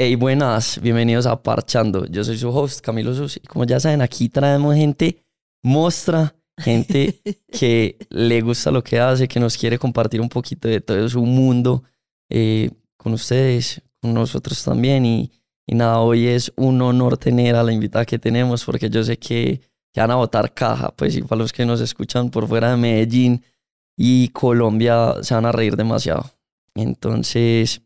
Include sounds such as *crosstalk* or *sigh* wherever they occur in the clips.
Hey, buenas, bienvenidos a Parchando. Yo soy su host, Camilo Sus. Y como ya saben, aquí traemos gente mostra, gente *laughs* que le gusta lo que hace, que nos quiere compartir un poquito de todo su mundo eh, con ustedes, con nosotros también. Y, y, nada, hoy es un honor tener a la invitada que tenemos porque yo sé que, que van a votar caja. Pues y para los que nos escuchan por fuera de Medellín y Colombia se van a reír demasiado. Entonces,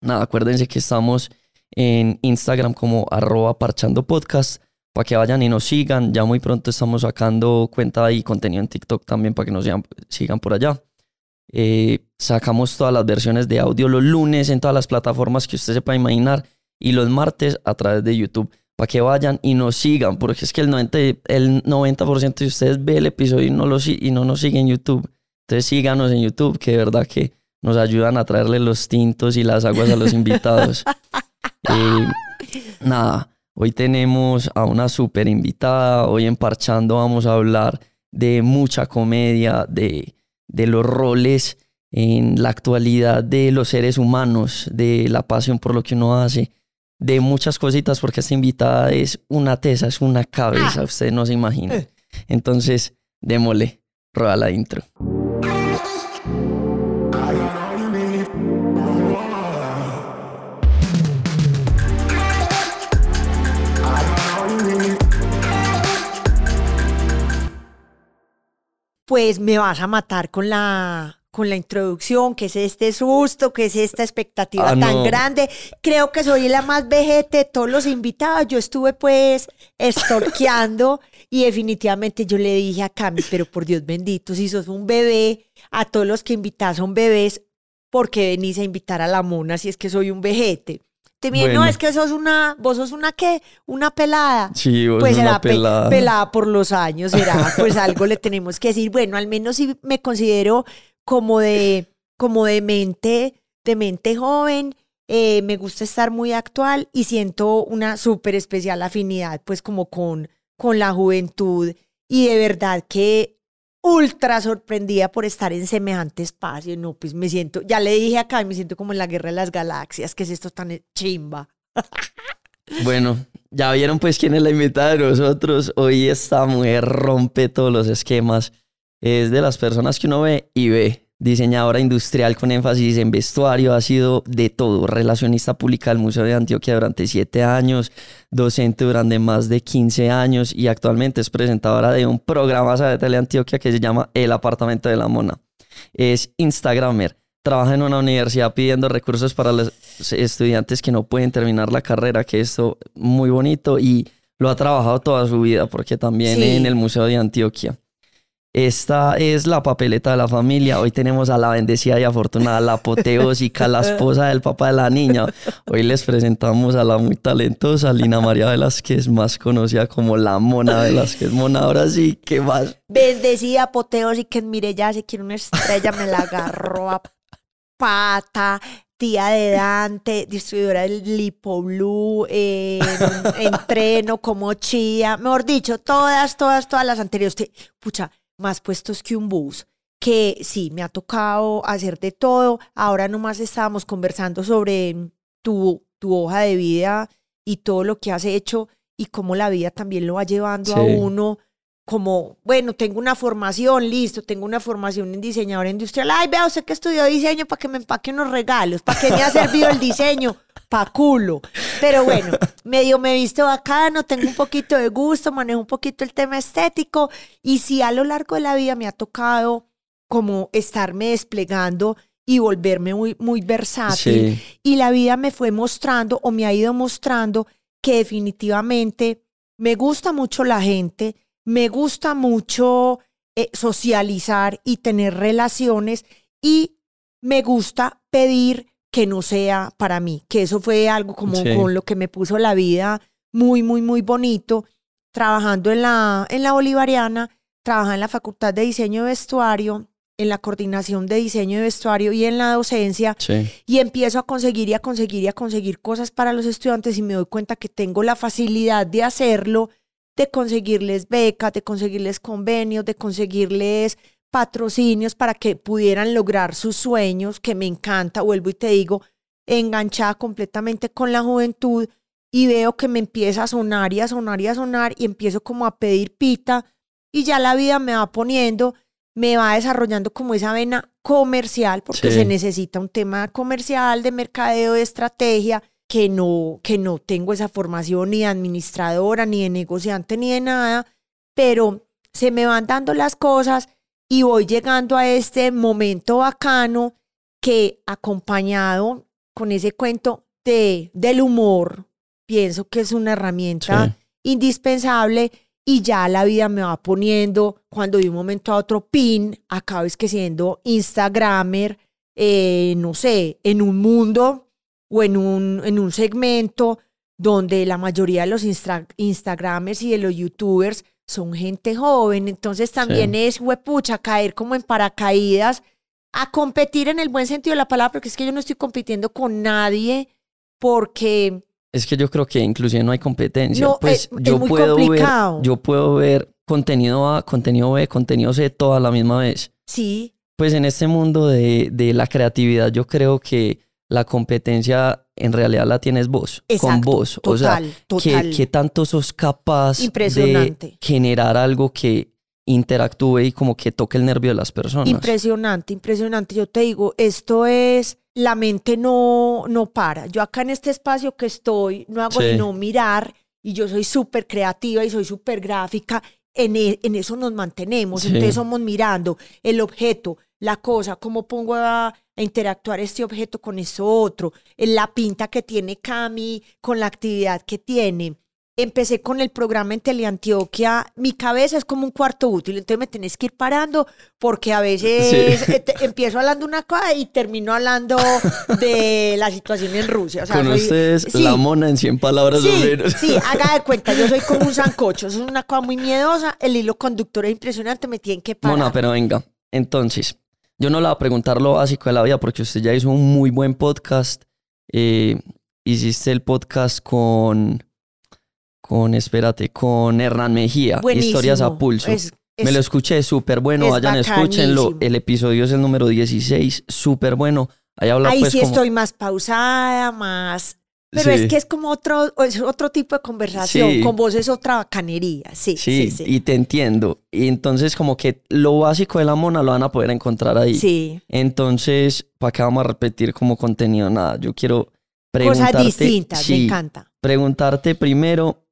nada, acuérdense que estamos en Instagram como arroba parchando podcast para que vayan y nos sigan. Ya muy pronto estamos sacando cuenta y contenido en TikTok también para que nos sigan, por allá. Eh, sacamos todas las versiones de audio los lunes en todas las plataformas que usted se pueda imaginar y los martes a través de YouTube para que vayan y nos sigan, porque es que el 90%, el 90 de ustedes ve el episodio y no, lo, y no nos siguen en YouTube. Entonces síganos en YouTube, que de verdad que nos ayudan a traerle los tintos y las aguas a los *laughs* invitados. Eh, nada, hoy tenemos a una súper invitada. Hoy en Parchando vamos a hablar de mucha comedia, de, de los roles en la actualidad de los seres humanos, de la pasión por lo que uno hace, de muchas cositas, porque esta invitada es una tesa, es una cabeza, ah. usted no se imagina. Eh. Entonces, démosle, rueda la intro. Pues me vas a matar con la con la introducción, que es este susto, que es esta expectativa ah, tan grande. Creo que soy la más vejete de todos los invitados. Yo estuve pues estorqueando y definitivamente yo le dije a Cami, pero por Dios bendito, si sos un bebé, a todos los que invitas son bebés, ¿por qué venís a invitar a la mona si es que soy un vejete? No, es que sos una, vos sos una qué, una pelada. Sí, vos pues una pelada. pelada por los años, será, pues algo le tenemos que decir. Bueno, al menos si me considero como de, como de mente, de mente joven, eh, me gusta estar muy actual y siento una súper especial afinidad, pues como con, con la juventud. Y de verdad que ultra sorprendida por estar en semejante espacio. No, pues me siento, ya le dije acá, me siento como en la guerra de las galaxias, que es esto tan chimba. *laughs* Bueno, ya vieron pues quién es la invitada de nosotros. Hoy esta mujer rompe todos los esquemas. Es de las personas que uno ve y ve diseñadora industrial con énfasis en vestuario, ha sido de todo, relacionista pública del Museo de Antioquia durante siete años, docente durante más de 15 años y actualmente es presentadora de un programa de Teleantioquia que se llama El Apartamento de la Mona. Es Instagramer, trabaja en una universidad pidiendo recursos para los estudiantes que no pueden terminar la carrera, que es muy bonito y lo ha trabajado toda su vida porque también en el Museo de Antioquia. Esta es la papeleta de la familia. Hoy tenemos a la bendecida y afortunada, la apoteósica, la esposa del papá de la niña. Hoy les presentamos a la muy talentosa Lina María Velázquez, más conocida como la Mona Velázquez. Mona, ahora sí, ¿qué más? Bendecida, apoteósica, mire ya, si quiere una estrella, me la agarró a pata tía de Dante, distribuidora del Lipo Blue, eh, *laughs* entreno como chía, mejor dicho, todas, todas, todas las anteriores. Pucha, más puestos que un bus, que sí, me ha tocado hacer de todo. Ahora nomás estábamos conversando sobre tu, tu hoja de vida y todo lo que has hecho y cómo la vida también lo va llevando a uno como, bueno, tengo una formación, listo, tengo una formación en diseñador industrial. Ay, vea usted que estudió diseño para que me empaque unos regalos, para que me ha servido el diseño, pa' culo. Pero bueno, medio me he visto bacano, tengo un poquito de gusto, manejo un poquito el tema estético y sí a lo largo de la vida me ha tocado como estarme desplegando y volverme muy, muy versátil. Y la vida me fue mostrando o me ha ido mostrando que definitivamente me gusta mucho la gente, me gusta mucho eh, socializar y tener relaciones y me gusta pedir que no sea para mí, que eso fue algo como con lo que me puso la vida muy, muy, muy bonito, trabajando en la, en la Bolivariana, trabajando en la Facultad de Diseño de Vestuario, en la coordinación de diseño de vestuario y en la docencia, y empiezo a conseguir y a conseguir y a conseguir cosas para los estudiantes y me doy cuenta que tengo la facilidad de hacerlo de conseguirles becas, de conseguirles convenios, de conseguirles patrocinios para que pudieran lograr sus sueños, que me encanta, vuelvo y te digo, enganchada completamente con la juventud y veo que me empieza a sonar y a sonar y a sonar y empiezo como a pedir pita y ya la vida me va poniendo, me va desarrollando como esa vena comercial porque Sí. se necesita un tema comercial, de mercadeo, de estrategia que no, que no tengo esa formación ni de administradora, ni de negociante, ni de nada, pero se me van dando las cosas y voy llegando a este momento bacano que acompañado con ese cuento de, del humor, pienso que es una herramienta Sí. indispensable y ya la vida me va poniendo cuando de un momento a otro pin, acabo es que siendo Instagramer, eh, no sé, en un mundo o en un, en un segmento donde la mayoría de los Instagramers y de los YouTubers son gente joven, entonces también es huepucha caer como en paracaídas a competir en el buen sentido de la palabra, porque es que yo no estoy compitiendo con nadie porque Es que yo creo que inclusive no hay competencia. No, pues es- es yo muy puedo complicado. ver, yo puedo ver contenido A, contenido B, contenido C, todo a la misma vez. sí, Pues en este mundo de, de la creatividad, yo creo que la competencia en realidad la tienes vos, con exacto, vos. o sea, total, ¿qué, total. qué tanto sos capaz de generar algo que interactúe y como que toque el nervio de las personas? Impresionante, impresionante. Yo te digo, esto es, la mente no, no para. Yo acá en este espacio que estoy, no hago Sí. sino mirar y yo soy súper creativa y soy súper gráfica. En, e- en eso nos mantenemos. Sí. Entonces somos mirando el objeto, la cosa, cómo pongo a, a interactuar este objeto con eso otro, en la pinta que tiene Cami, con la actividad que tiene. Empecé con el programa en Teleantioquia. Mi cabeza es como un cuarto útil, entonces me tenés que ir parando porque a veces Sí. empiezo hablando una cosa y termino hablando de la situación en Rusia. O sea, Con soy- ustedes, sí. la mona en 100 palabras o Sí, menos. sí, haga de cuenta, yo soy como un sancocho, eso es una cosa muy miedosa, el hilo conductor es impresionante, me tienen que parar. Mona, pero venga. Entonces, yo no le voy a preguntar lo básico de la vida porque usted ya hizo un muy buen podcast. Eh, hiciste el podcast con, con, espérate, con Hernán Mejía, Buenísimo. Historias a Pulso. Es- es- Me lo escuché súper bueno, es vayan, escúchenlo. El episodio es el número 16, súper bueno. Ahí habla Ahí pues sí como... estoy más pausada, más... Pero Sí. es que es como otro, es otro tipo de conversación, Sí. con vos es otra bacanería, sí, Sí, sí, y te entiendo. Y entonces como que lo básico de la mona lo van a poder encontrar ahí. Sí, Entonces, ¿para qué vamos a repetir como contenido? Nada, yo quiero cosas preguntarte... distintas, me encanta. preguntarte primero,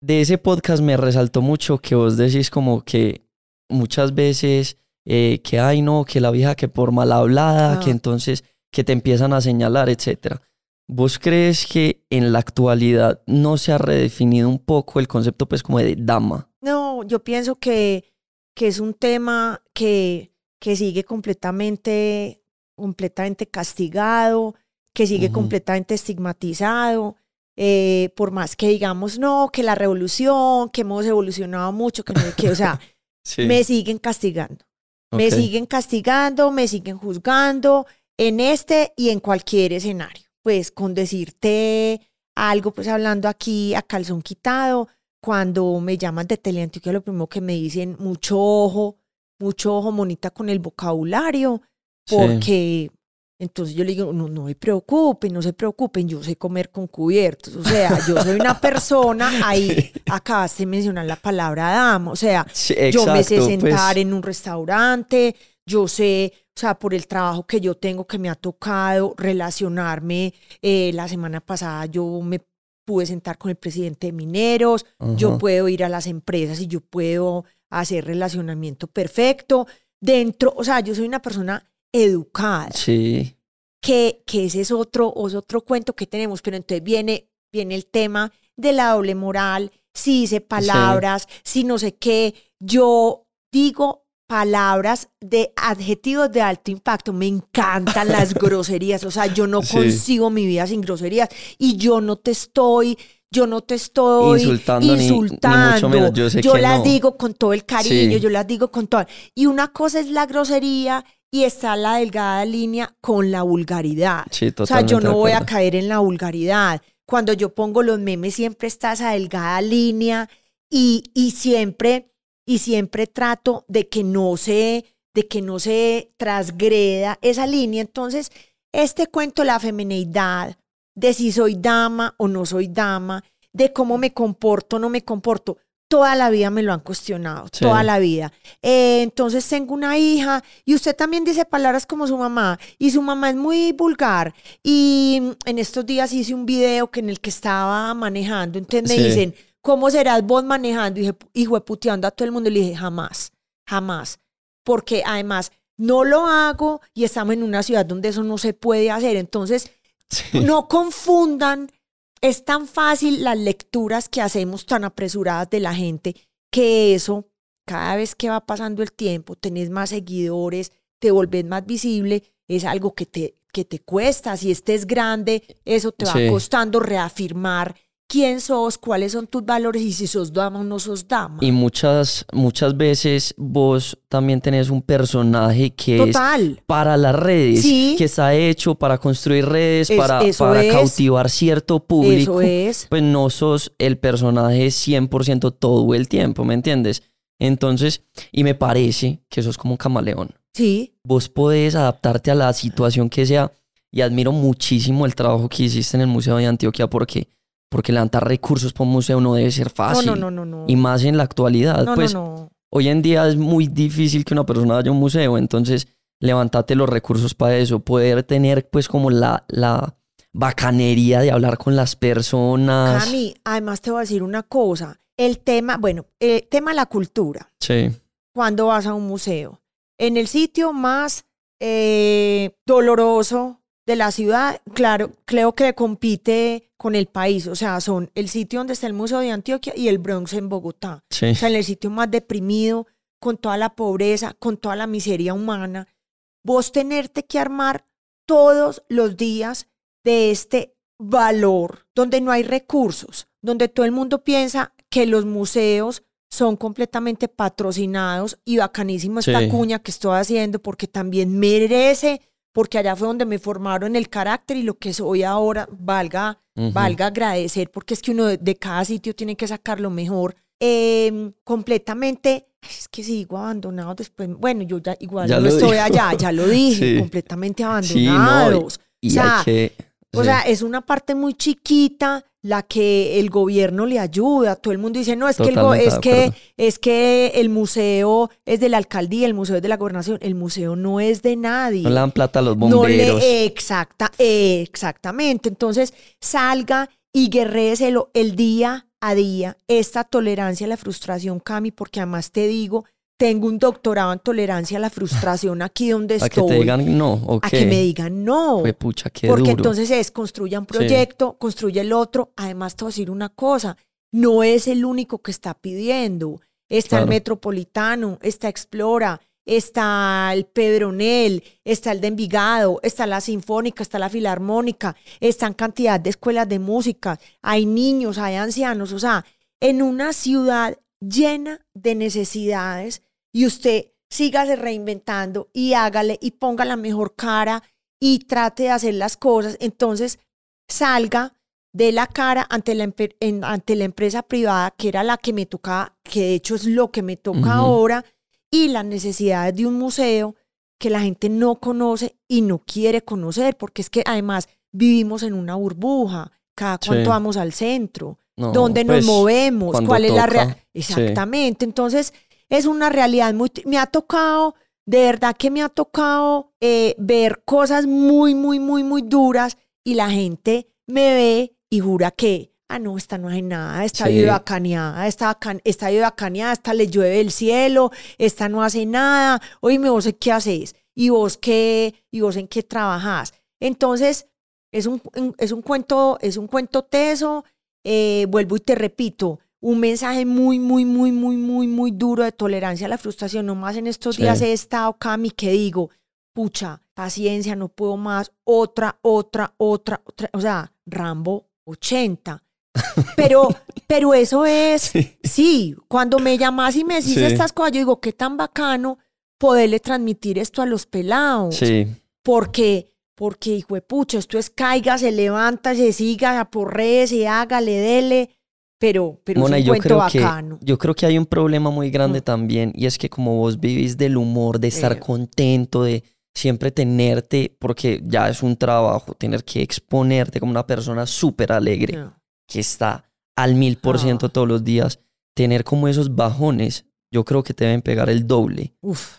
de ese podcast me resaltó mucho que vos decís como que muchas veces eh, que, ay no, que la vieja que por mal hablada, Ah. que entonces que te empiezan a señalar, etcétera. ¿Vos crees que en la actualidad no se ha redefinido un poco el concepto pues como de dama? No, yo pienso que, que es un tema que, que sigue completamente, completamente castigado, que sigue completamente estigmatizado. eh, por más que digamos, no, que la revolución, que hemos evolucionado mucho, que no sé qué, o sea, *laughs* Sí. me siguen castigando. Me siguen castigando, me siguen juzgando en este y en cualquier escenario. Pues con decirte algo, pues hablando aquí a calzón quitado, cuando me llaman de Teleantioquia, lo primero que me dicen, mucho ojo, mucho ojo, monita con el vocabulario, Sí. porque entonces yo le digo, no, no se preocupen, no se preocupen, yo sé comer con cubiertos. O sea, yo soy una persona, *laughs* ahí acabaste de mencionar la palabra dama, o sea, Sí, yo me sé exacto, sentar pues, en un restaurante, yo sé, o sea, por el trabajo que yo tengo que me ha tocado relacionarme. eh, la semana pasada yo me pude sentar con el presidente de Mineros, yo puedo ir a las empresas y yo puedo hacer relacionamiento perfecto. Dentro, o sea, yo soy una persona educada, Sí, que, que ese es otro, es otro cuento que tenemos, pero entonces viene, viene el tema de la doble moral, si dice palabras, si no sé qué, yo digo palabras de adjetivos de alto impacto, me encantan las *laughs* groserías, o sea, yo no Sí. consigo mi vida sin groserías y yo no te estoy, yo no te estoy Insultando ni- ni mucho insultando, menos, yo sé que las no. digo con todo el cariño, Sí. yo las digo con todo. Y una cosa es la grosería y está la delgada línea con la vulgaridad. sí, O sea, yo no voy a caer en la vulgaridad. Cuando yo pongo los memes siempre está esa delgada línea y, y siempre y siempre trato de que no se de que no se transgreda esa línea. Entonces, este cuento de la femineidad, de si soy dama o no soy dama, de cómo me comporto o no me comporto, toda la vida me lo han cuestionado, Sí. toda la vida. Eh, entonces tengo una hija y usted también dice palabras como su mamá y su mamá es muy vulgar y en estos días hice un video que en el que estaba manejando, entonces me Sí. dicen, ¿cómo serás vos manejando? Y dije, hijo puteando a todo el mundo y le dije, jamás, jamás, porque además no lo hago y estamos en una ciudad donde eso no se puede hacer, entonces Sí. no confundan, es tan fácil las lecturas que hacemos tan apresuradas de la gente que eso, cada vez que va pasando el tiempo, tenés más seguidores, te volvés más visible, es algo que te, que te cuesta. Si estés grande, eso te va Sí. costando reafirmar quién sos, cuáles son tus valores y si sos dama o no sos dama. Y muchas, muchas veces vos también tenés un personaje que es Total. para las redes, Sí. que está hecho para construir redes, Es- para, para es. cautivar cierto público. Eso es. Pues no sos el personaje 100% todo el tiempo, ¿me entiendes? Entonces, y me parece que sos como un camaleón. Sí, Vos podés adaptarte a la situación que sea y admiro muchísimo el trabajo que hiciste en el Museo de Antioquia porque, porque levantar recursos para un museo no debe ser no, fácil. no, no, no, no. Y más en la actualidad, no, pues no, no. hoy en día es muy difícil que una persona vaya a un museo, entonces levántate los recursos para eso, poder tener pues como la, la bacanería de hablar con las personas. Cami, además te voy a decir una cosa. El tema, bueno, el tema de la cultura. Sí, cuando vas a un museo. En el sitio más eh, doloroso de la ciudad, claro, creo que compite con el país. O sea, son el sitio donde está el Museo de Antioquia y el Bronx en Bogotá. sí, O sea, en el sitio más deprimido, con toda la pobreza, con toda la miseria humana. Vos tenerte que armar todos los días de este valor, donde no hay recursos, donde todo el mundo piensa que los museos son completamente patrocinados y bacanísimo esta Sí. cuña que estoy haciendo porque también merece, porque allá fue donde me formaron el carácter y lo que soy ahora, valga, valga agradecer, porque es que uno de, de cada sitio tiene que sacar lo mejor. Eh, completamente, es que sigo abandonado después, bueno, yo ya igual Ya no estoy allá, ya lo dije, *laughs* Sí. completamente Sí, no, y- abandonados. y o sea, hay que... o sí. sea, es una parte muy chiquita la que el gobierno le ayuda. Todo el mundo dice, no, es que el, es que, es que el museo es de la alcaldía, el museo es de la gobernación. El museo no es de nadie. no le dan plata a los No bomberos. le, exacta, exactamente. Entonces, salga y guerréselo el día a día. Esta tolerancia a la frustración, Cami, porque además te digo, tengo un doctorado en tolerancia a la frustración *laughs* aquí donde a que estoy. te digan no, o a que me digan no. Fue pucha, qué Porque duro. entonces es construya un proyecto, construye el otro. Además, te voy a decir una cosa, no es el único que está pidiendo. Está el. Metropolitano, está Explora, está el Pedronel, está el de Envigado, está la Sinfónica, está la Filarmónica, están cantidad de escuelas de música, hay niños, hay ancianos, o sea, en una ciudad llena de necesidades y usted sígase reinventando y hágale y ponga la mejor cara y trate de hacer las cosas, entonces salga de la cara ante la, en- ante la empresa privada, que era la que me tocaba, que de hecho es lo que me toca ahora, y las necesidades de un museo que la gente no conoce y no quiere conocer, porque es que además vivimos en una burbuja, cada cuánto Sí. vamos al centro, No, dónde pues, nos movemos, cuando cuál es la realidad. sí. Exactamente. Entonces, es una realidad muy. Me ha tocado, de verdad que me ha tocado eh, ver cosas muy, muy, muy, muy duras y la gente me ve y jura que. Ah, no, esta no hace nada, esta Sí. vive bacaneada, esta, bacan- esta vive bacaneada, esta le llueve del cielo, esta no hace nada, oíme, vos qué haces, y vos qué, y vos en qué trabajas. Entonces, es un, un- es un cuento, es un cuento teso, eh, vuelvo y te repito, un mensaje muy, muy, muy, muy, muy, muy duro de tolerancia a la frustración. Nomás en estos Sí. días he estado, Cami, que digo, pucha, paciencia, no puedo más, otra, otra, otra, otra, o sea, Rambo 80. Pero, *laughs* pero eso es, sí. cuando me llamas y me decís Sí. estas cosas, yo digo, qué tan bacano poderle transmitir esto a los pelados Sí, porque, porque, hijo de pucha, esto es caiga, se levanta, se siga, aporree, se haga, le dele, pero, pero Mona, es un yo cuento creo, bacano. que, yo creo que hay un problema muy grande Mm. también y es que como vos vivís del humor, de estar Eh. contento, de, siempre tenerte, porque ya es un trabajo, tener que exponerte como una persona súper alegre, No. que está al mil por ciento Ah. todos los días, tener como esos bajones, yo creo que te deben pegar el doble, Uf.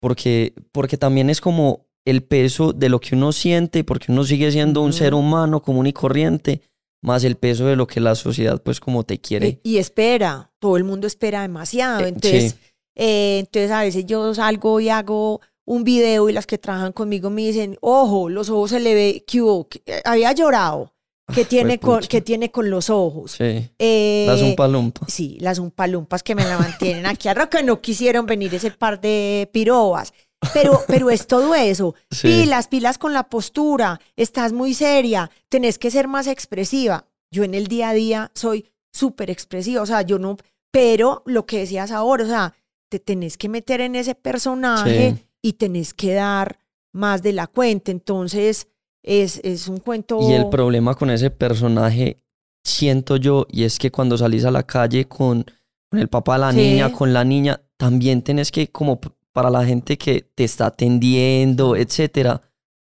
porque, porque también es como el peso de lo que uno siente, porque uno sigue siendo un ser humano común y corriente, más el peso de lo que la sociedad pues como te quiere. Y, y espera, todo el mundo espera demasiado. Eh, Entonces, sí. eh, entonces a veces yo salgo y hago un video y las que trabajan conmigo me dicen, ojo, los ojos se le ve, que hubo? Que- eh, había llorado. ¿Qué Ah, tiene, con. ¿Qué tiene con los ojos? Sí, Eh, las un palumpa. Sí, las umpalumpas que me la mantienen aquí. Arro que no quisieron venir ese par de pirobas. Pero, pero es todo eso. *laughs* Sí. Pilas, pilas con la postura. Estás muy seria. Tenés que ser más expresiva. Yo en el día a día soy súper expresiva. O sea, yo no. Pero lo que decías ahora, o sea, te tenés que meter en ese personaje Sí. y tenés que dar más de la cuenta. Entonces, es, es un cuento. Y el problema con ese personaje, siento yo, y es que cuando salís a la calle con, con el papá de la Sí. niña, con la niña, también tenés que, como para la gente que te está atendiendo, etcétera,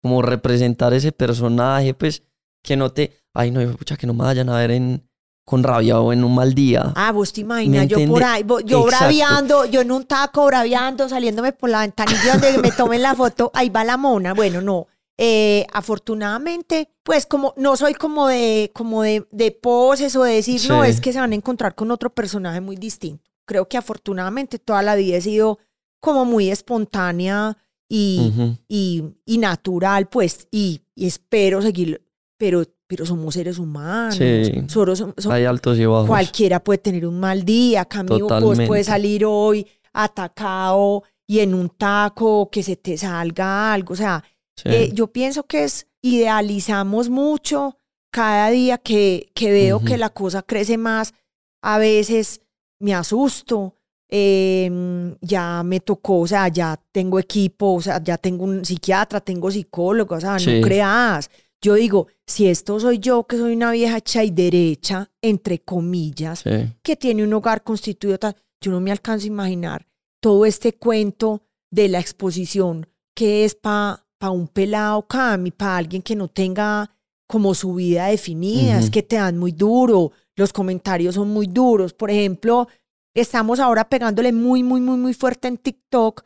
como representar ese personaje, pues, que no te, ay, no, pucha, que no me vayan a ver en, con rabia o en un mal día. Ah, vos te imaginas, yo por ahí, yo Exacto. braviando, yo en un taco braviando, saliéndome por la ventanilla donde me tomen la foto, ahí va la mona. Bueno, no. Eh, afortunadamente, pues como no soy como de, como de, de poses o de decir, no, es que se van a encontrar con otro personaje muy distinto. Creo que afortunadamente toda la vida he sido como muy espontánea y, y, y natural, pues, y, y espero seguir, pero, pero somos seres humanos. Sí. Hay altos y bajos. Cualquiera puede tener un mal día, Camilo, vos puedes salir hoy atacado y en un taco que se te salga algo. O sea, Sí. eh, yo pienso que es, idealizamos mucho cada día que, que veo que la cosa crece más, a veces me asusto. Eh, ya me tocó, o sea, ya tengo equipo, o sea, ya tengo un psiquiatra, tengo psicólogo, o sea, Sí. no creas. Yo digo, si esto soy yo, que soy una vieja hecha y derecha, entre comillas, Sí. que tiene un hogar constituido yo no me alcanzo a imaginar todo este cuento de la exposición que es para pa un pelado Cami, para alguien que no tenga como su vida definida, es que te dan muy duro, los comentarios son muy duros. Por ejemplo, estamos ahora pegándole muy, muy, muy, muy fuerte en TikTok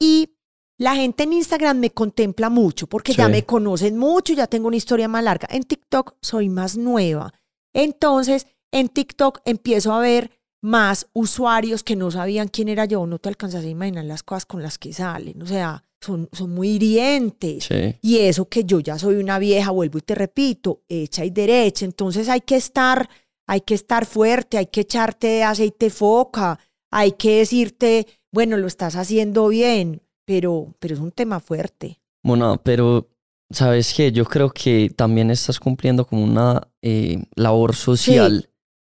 y la gente en Instagram me contempla mucho porque ya me conocen mucho, ya tengo una historia más larga. En TikTok soy más nueva. Entonces, en TikTok empiezo a ver más usuarios que no sabían quién era yo. No te alcanzas a imaginar las cosas con las que salen. O sea, son, son muy hirientes. Sí. Y eso que yo ya soy una vieja, vuelvo y te repito, hecha y derecha. Entonces hay que estar, hay que estar fuerte, hay que echarte aceite foca, hay que decirte, bueno, lo estás haciendo bien, pero, pero es un tema fuerte. Bueno, pero sabes qué, yo creo que también estás cumpliendo como una eh, labor social.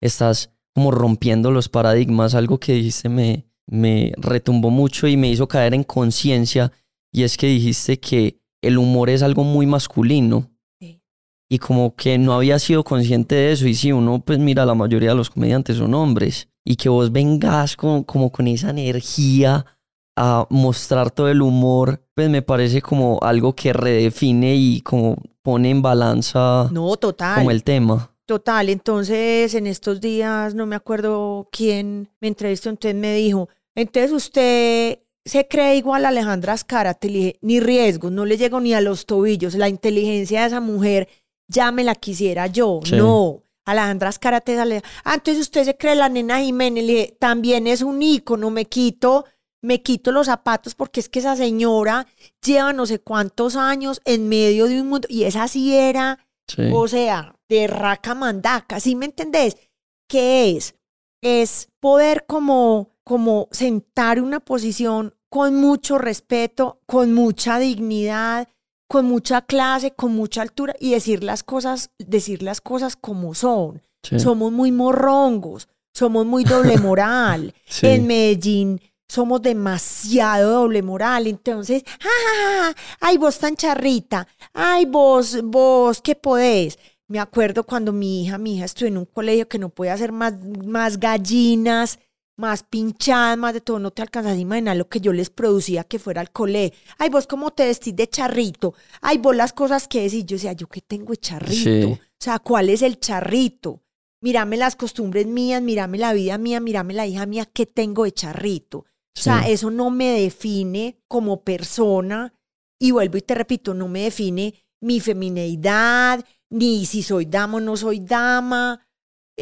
Estás como rompiendo los paradigmas. Algo que dijiste me, me retumbó mucho y me hizo caer en conciencia. Y es que dijiste que el humor es algo muy masculino. Y como que no había sido consciente de eso. Y si uno, pues mira, la mayoría de los comediantes son hombres. Y que vos vengas con, como con esa energía a mostrar todo el humor, pues me parece como algo que redefine y como pone en balanza No, total. como el tema. Total, entonces en estos días no me acuerdo quién me entrevistó, entonces me dijo, entonces usted se cree igual a Alejandra Azcárate, ni riesgos, no le llego ni a los tobillos, la inteligencia de esa mujer ya me la quisiera yo, Sí. no. Alejandra Azcárate sale, ah, entonces usted se cree la nena Jiménez, le dije, también es un ícono, me quito, me quito los zapatos porque es que esa señora lleva no sé cuántos años en medio de un mundo, y esa sí era Sí. o sea, de raca mandaca, ¿sí me entendés? ¿Qué es? Es poder como, como sentar una posición con mucho respeto, con mucha dignidad, con mucha clase, con mucha altura y decir las cosas, decir las cosas como son. Sí. Somos muy morrongos, somos muy doble *laughs* moral. Sí. En Medellín somos demasiado doble moral. Entonces, ¡ja, ja, ja! ay, vos tan charrita, ay, vos, vos, ¿qué podés? Me acuerdo cuando mi hija, mi hija estuvo en un colegio que no podía hacer más, más gallinas, más pinchadas, más de todo, no te alcanzas a imaginar lo que yo les producía que fuera al cole. Ay, vos cómo te vestís de charrito. Ay, vos las cosas que decís. Yo decía, yo qué tengo de charrito. Sí. O sea, ¿cuál es el charrito? Mírame las costumbres mías, mírame la vida mía, mírame la hija mía, ¿qué tengo de charrito? O sea, eso no me define como persona. Y vuelvo y te repito, no me define mi femineidad, ni si soy dama o no soy dama.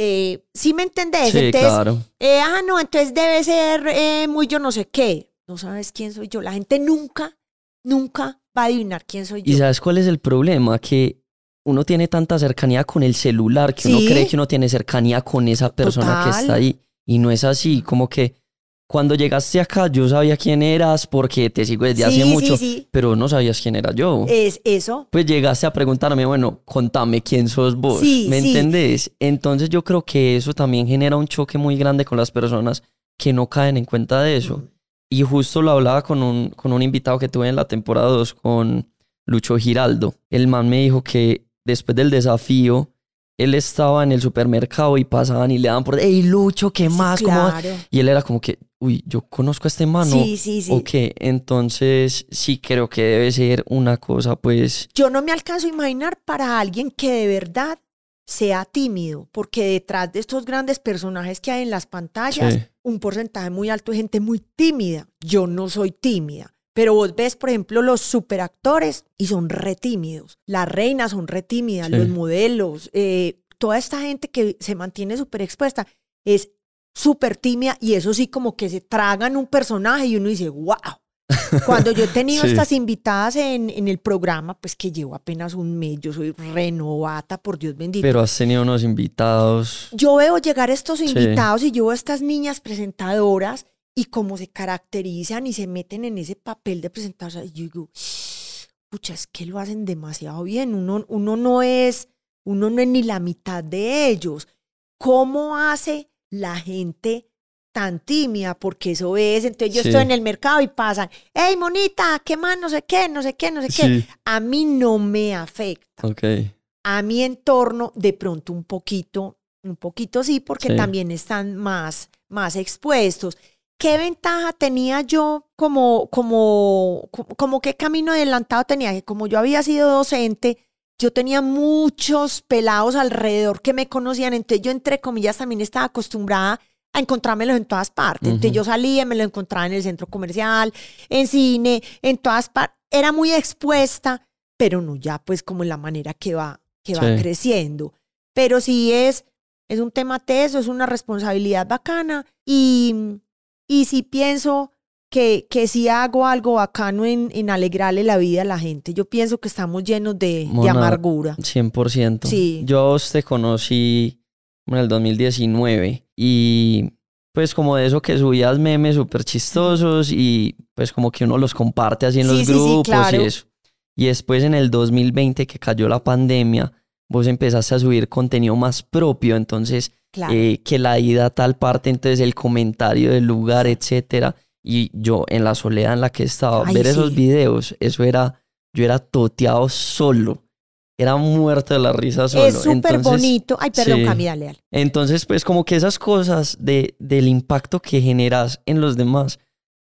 Eh, ¿Sí me entendés? Sí, entonces, claro. eh, ah, no, entonces debe ser eh, muy yo no sé qué. No sabes quién soy yo. La gente nunca, nunca va a adivinar quién soy ¿Y yo. sabes cuál es el problema? Que uno tiene tanta cercanía con el celular que uno cree que uno tiene cercanía con esa persona que está ahí. Y no es así, como que cuando llegaste acá yo sabía quién eras porque te sigo desde sí, hace mucho, sí, sí. pero no sabías quién era yo. Es eso. Pues llegaste a preguntarme, bueno, contame quién sos vos, Sí, ¿me entendés? Entonces yo creo que eso también genera un choque muy grande con las personas que no caen en cuenta de eso. Y justo lo hablaba con un, con un invitado que tuve en la temporada 2, con Lucho Giraldo. El man me dijo que después del desafío, él estaba en el supermercado y pasaban y le daban por, hey Lucho, ¿qué más? ¿Cómo vas?". claro. Y él era como que, uy, yo conozco a este man, ¿no? Sí, sí, sí. Ok, entonces sí creo que debe ser una cosa, pues, Yo no me alcanzo a imaginar para alguien que de verdad sea tímido, porque detrás de estos grandes personajes que hay en las pantallas, Sí. un porcentaje muy alto de gente muy tímida. Yo no soy tímida. Pero vos ves, por ejemplo, los superactores y son re tímidos. Las reinas son re tímidas, Sí. los modelos, eh, toda esta gente que se mantiene súper expuesta es súper tímida y eso sí como que se tragan un personaje y uno dice, wow. *laughs* Cuando yo he tenido Sí. estas invitadas en, en el programa, pues que llevo apenas un mes, yo soy renovata, por Dios bendito. pero has tenido unos invitados. Yo veo llegar estos Sí. invitados y yo veo estas niñas presentadoras y cómo se caracterizan y se meten en ese papel de presentadoras. Y yo digo, pucha, es que lo hacen demasiado bien. Uno, uno no es, uno no es ni la mitad de ellos. ¿Cómo hace la gente tan tímida? Porque eso es. Entonces yo Sí. estoy en el mercado y pasan, hey, monita, ¿qué más? No sé qué, no sé qué, no sé qué. A mí no me afecta a mi entorno de pronto un poquito, un poquito sí, porque Sí. también están más, más expuestos. ¿Qué ventaja tenía yo como, como, como, qué camino adelantado tenía? Que como yo había sido docente, yo tenía muchos pelados alrededor que me conocían, entonces yo entre comillas también estaba acostumbrada a encontrármelos en todas partes. Entonces yo salía, me lo encontraba en el centro comercial, en cine, en todas partes. Era muy expuesta, pero no ya pues como en la manera que va, que va creciendo. Pero sí es, es un tema teso, es una responsabilidad bacana y, y sí pienso que, que sí hago algo bacano en, en alegrarle la vida a la gente. Yo pienso que estamos llenos de, de Mona, amargura. 100%. Sí. Yo te conocí en el 2019 y pues como de eso que subías memes súper chistosos y pues como que uno los comparte así en Sí, los sí, sí, grupos claro. y eso. Y después en el 2020 que cayó la pandemia, vos empezaste a subir contenido más propio, entonces Claro. eh, que la ida a tal parte, entonces el comentario del lugar, etcétera. Y yo en la soledad en la que estaba, Ay, ver esos videos, eso era, yo era toteado solo. Era muerto de la risa solo. es súper bonito. Ay, perdón, sí. Cami, dale, dale. Entonces, pues como que esas cosas de, del impacto que generas en los demás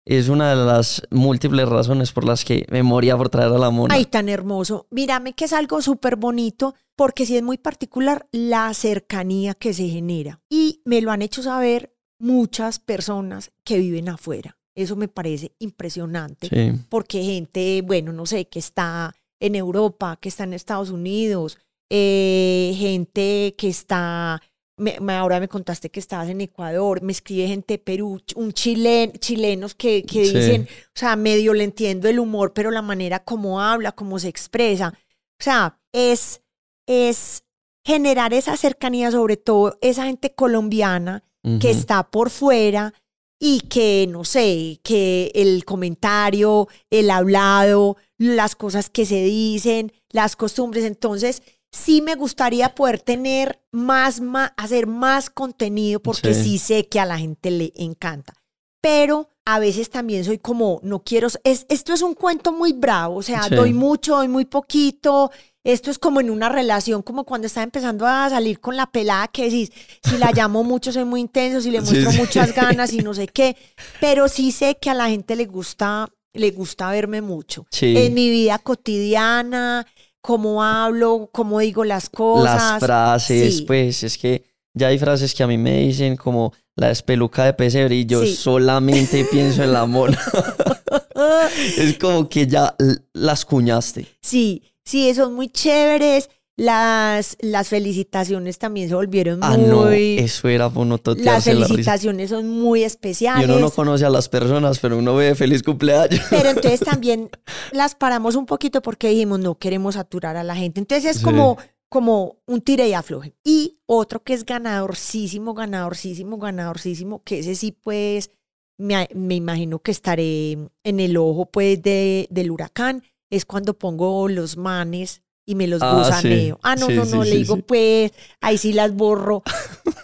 es una de las múltiples razones por las que me moría por traer a la mona. Ay, tan hermoso. Mírame que es algo súper bonito porque sí es muy particular la cercanía que se genera. Y me lo han hecho saber muchas personas que viven afuera. Eso me parece impresionante. Sí, Porque gente, bueno, no sé, que está en Europa, que está en Estados Unidos, eh, gente que está, me- me- ahora me contaste que estabas en Ecuador, me escribe gente de Perú, un chilen, chilenos que, que Sí. dicen, o sea, medio le entiendo el humor, pero la manera como habla, como se expresa, o sea, es, es generar esa cercanía, sobre todo esa gente colombiana que está por fuera y que, no sé, que el comentario, el hablado, las cosas que se dicen, las costumbres. Entonces, sí me gustaría poder tener más, más hacer más contenido porque Sí. sí. sé que a la gente le encanta. Pero a veces también soy como, no quiero, es, esto es un cuento muy bravo, o sea, Sí. doy mucho, doy muy poquito, Esto es como en una relación, como cuando está empezando a salir con la pelada que decís, si la llamo *laughs* mucho soy muy intenso, si le muestro sí. muchas *laughs* ganas y no sé qué, pero sí sé que a la gente le gusta, le gusta verme mucho. Sí. En mi vida cotidiana, cómo hablo, cómo digo las cosas. Las frases, Sí. pues es que ya hay frases que a mí me dicen como la espeluca de pesebre y yo Sí. solamente pienso en la *laughs* mona. *laughs* es como que ya las cuñaste. Sí, sí, son muy chéveres. Las, las felicitaciones también se volvieron Ah, no, muy... eso era por no las totearse la risa. felicitaciones son muy Y especiales. uno no conoce a las personas, pero uno ve feliz cumpleaños. Pero entonces *laughs* también las paramos un poquito porque dijimos no queremos saturar a la gente. Entonces es Sí. como, como un tire y afloje. Y otro que es ganadorcísimo, ganadorcísimo, ganadorcísimo, que ese sí pues me, me imagino que estaré en el ojo pues de, del huracán, es cuando pongo los manes y me los Ah, gusaneo. sí. Ah, no, Sí, no, sí, no, le sí, digo sí. pues, ahí sí las borro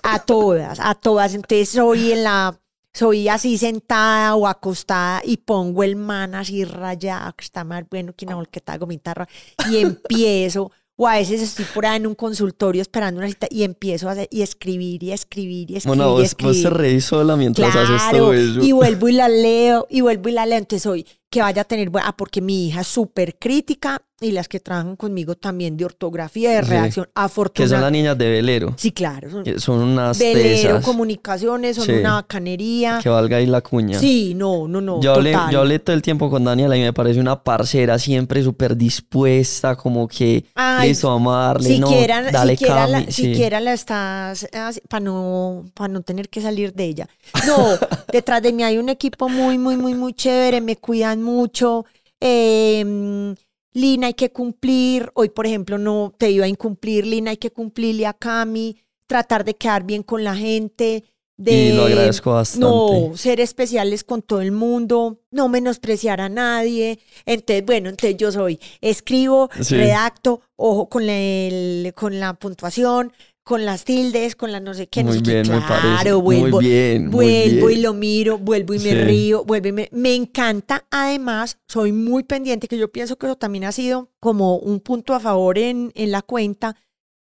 a todas, a todas. Entonces soy en la soy así sentada o acostada y pongo el man así rayado, que está más bueno que una volqueta de gomita roja, y empiezo, o a veces estoy por ahí en un consultorio esperando una cita y empiezo a hacer, y escribir y escribir y escribir Mona, y vos, vos escribir. te reís sola mientras haces Claro, todo eso. y vuelvo y la leo, y vuelvo y la leo. Entonces hoy que vaya a tener, ah, porque mi hija es súper crítica y las que trabajan conmigo también de ortografía, de Sí. redacción, Que son afortunadamente. las niñas de velero. Sí, claro, son unas velero, tesas. comunicaciones, son Sí. una bacanería. Que valga ahí la cuña. Sí, no, no, no. yo, hablé, yo hablé todo el tiempo con Daniela y me parece una parcera siempre súper dispuesta, como que Ay, listo, vamos a darle, siquiera, no, dale siquiera, la, sí. siquiera la estás para no, para no tener que salir de ella. No, *laughs* detrás de mí hay un equipo muy, muy, muy, muy chévere, me cuidan mucho. Eh, Lina, hay que cumplir. Hoy, por ejemplo, no te iba a incumplir. Lina, hay que cumplirle a Cami, tratar de quedar bien con la gente. De, Y lo agradezco bastante. No, ser especiales con todo el mundo, no menospreciar a nadie. Entonces, bueno, entonces yo soy, escribo, Sí. redacto, ojo con, el, con la puntuación, con las tildes, con las no sé qué. no Muy sé qué. me Claro, parece. vuelvo, muy bien, muy vuelvo y lo miro, vuelvo y me Sí. río, vuelvo y me... Me encanta, además, soy muy pendiente, que yo pienso que eso también ha sido como un punto a favor en, en la cuenta,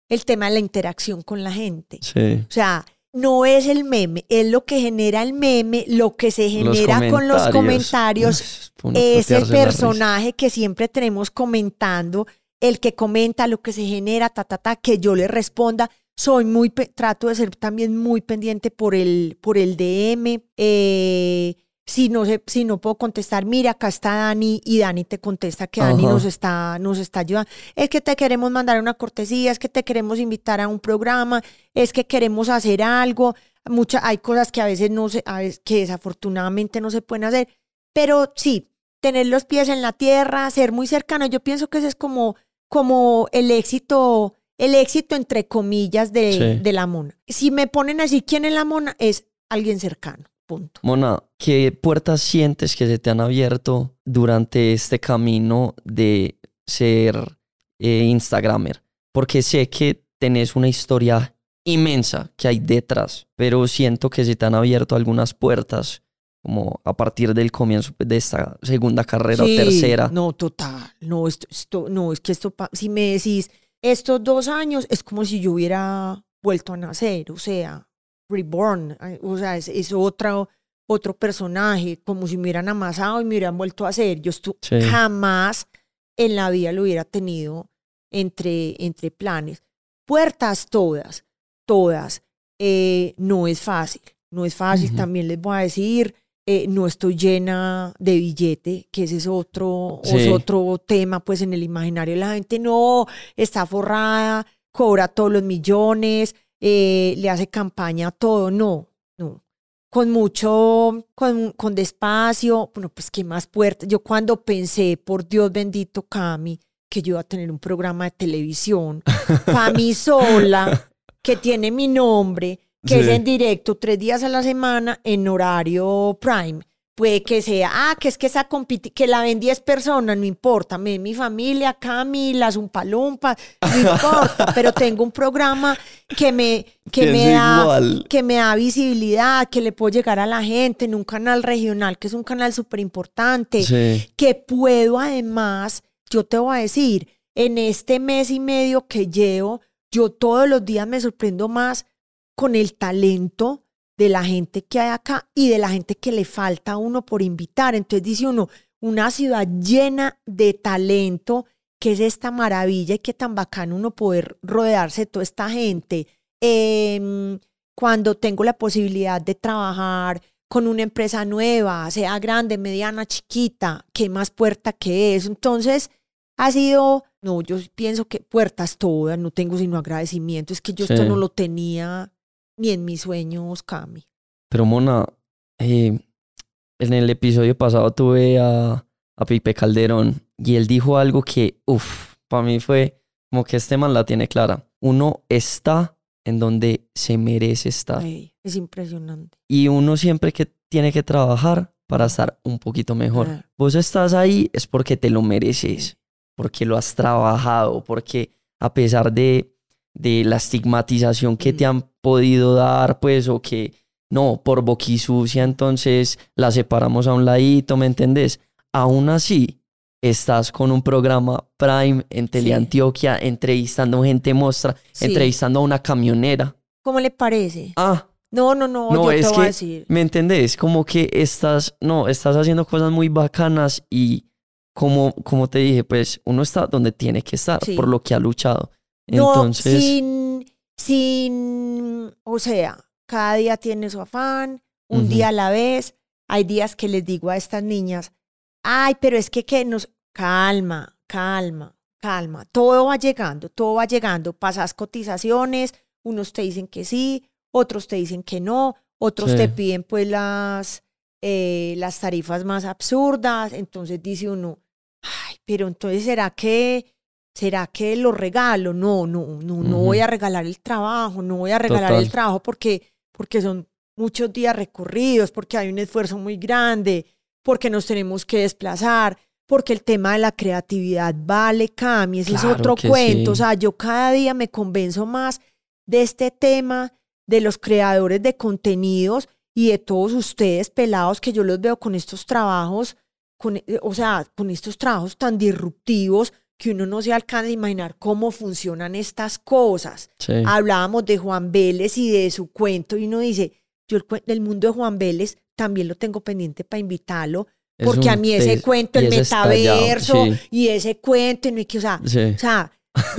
el tema de la interacción con la gente. Sí. O sea, no es el meme, es lo que genera el meme, lo que se Los genera con los comentarios. Es el personaje que siempre tenemos comentando, el que comenta lo que se genera, ta, ta, ta, que yo le responda. Soy muy, trato de ser también muy pendiente por el, por el DM. eh, si no, si no puedo contestar, mira, acá está Dani y Dani te contesta que Dani nos está, nos está ayudando. Es que te queremos mandar una cortesía, es que te queremos invitar a un programa, es que queremos hacer algo. Mucha, hay cosas que a veces no se, a veces, que desafortunadamente no se pueden hacer, pero sí, tener los pies en la tierra, ser muy cercano. Yo pienso que ese es como, como el éxito, el éxito entre comillas de, Sí. de la mona. Si me ponen así, ¿quién es la mona? Es alguien cercano. Punto. Mona, ¿qué puertas sientes que se te han abierto durante este camino de ser eh, Instagramer? Porque sé que tenés una historia inmensa que hay detrás, pero siento que se te han abierto algunas puertas, como a partir del comienzo de esta segunda carrera o Sí, tercera. No, total. No, esto, esto, no, es que esto, si me decís estos dos años, es como si yo hubiera vuelto a nacer, o sea, reborn, eh, o sea, es, es otro, otro personaje, como si me hubieran amasado y me hubieran vuelto a hacer. Yo estu- Sí. jamás en la vida lo hubiera tenido entre, entre planes. Puertas todas, todas. Eh, no es fácil, no es fácil, también les voy a decir, eh, no estoy llena de billete, que ese es otro, es otro tema, pues en el imaginario la gente no, está forrada, cobra todos los millones, eh, le hace campaña a todo, no, no. Con mucho, con, con despacio, bueno, pues qué más puertas. Yo cuando pensé, por Dios bendito, Cami, que yo iba a tener un programa de televisión, para *laughs* mí sola, que tiene mi nombre, que es en directo tres días a la semana en horario prime. Puede que sea, ah, que es que esa compiti que la ven 10 personas, no importa, me mi familia, Cami, las umpalumpas, no importa, *laughs* pero tengo un programa que me, que Que me da, igual. que me da visibilidad, que le puedo llegar a la gente en un canal regional, que es un canal súper importante Sí. que puedo además, yo te voy a decir, en este mes y medio que llevo, yo todos los días me sorprendo más con el talento de la gente que hay acá y de la gente que le falta a uno por invitar. Entonces dice uno, una ciudad llena de talento, que es esta maravilla y qué tan bacano uno poder rodearse de toda esta gente. Em, cuando tengo la posibilidad de trabajar con una empresa nueva, sea grande, mediana, chiquita, qué más puerta que eso. Entonces, ha sido, no, yo pienso que puertas todas, no tengo sino agradecimiento, es que yo esto no lo tenía ni en mis sueños, Cami. Pero Mona, eh, en el episodio pasado tuve a, a Pipe Calderón y él dijo algo que, uff, para mí fue como que este man la tiene clara. Uno está en donde se merece estar. es impresionante. Y uno siempre que tiene que trabajar para estar un poquito mejor. Vos estás ahí es porque te lo mereces, porque lo has trabajado, porque a pesar de, de la estigmatización que te mm. han podido dar, pues, o que no, por boquisucia, entonces la separamos a un ladito, ¿me entendés? Aún así, estás con un programa Prime en Teleantioquia, entrevistando gente mostra, entrevistando a una camionera. ¿Cómo le parece? Ah. No, no, no, no yo te voy a decir. ¿Me entendés? Como que estás, no, estás haciendo cosas muy bacanas y como, como te dije, pues uno está donde tiene que estar por lo que ha luchado. Entonces... No, sin, sin, o sea, cada día tiene su afán, un día a la vez. Hay días que les digo a estas niñas, ay, pero es que, que nos, calma, calma, calma, todo va llegando, todo va llegando, pasas cotizaciones, unos te dicen que sí, otros te dicen que no, otros te piden pues las, eh, las tarifas más absurdas, entonces dice uno, ay, pero entonces será que, será que lo regalo, no, no, no, no voy a regalar el trabajo, no voy a regalar el trabajo porque, porque son muchos días recorridos, porque hay un esfuerzo muy grande, porque nos tenemos que desplazar, porque el tema de la creatividad vale, Cami, ese es otro cuento. O sea, yo cada día me convenzo más de este tema de los creadores de contenidos y de todos ustedes pelados que yo los veo con estos trabajos, con, eh, o sea, con estos trabajos tan disruptivos que uno no se alcanza a imaginar cómo funcionan estas cosas. Hablábamos de Juan Vélez y de su cuento y uno dice, yo el, el mundo de Juan Vélez también lo tengo pendiente para invitarlo, porque a mí ese cuento, el metaverso y ese cuento, no hay que, o sea, o sea,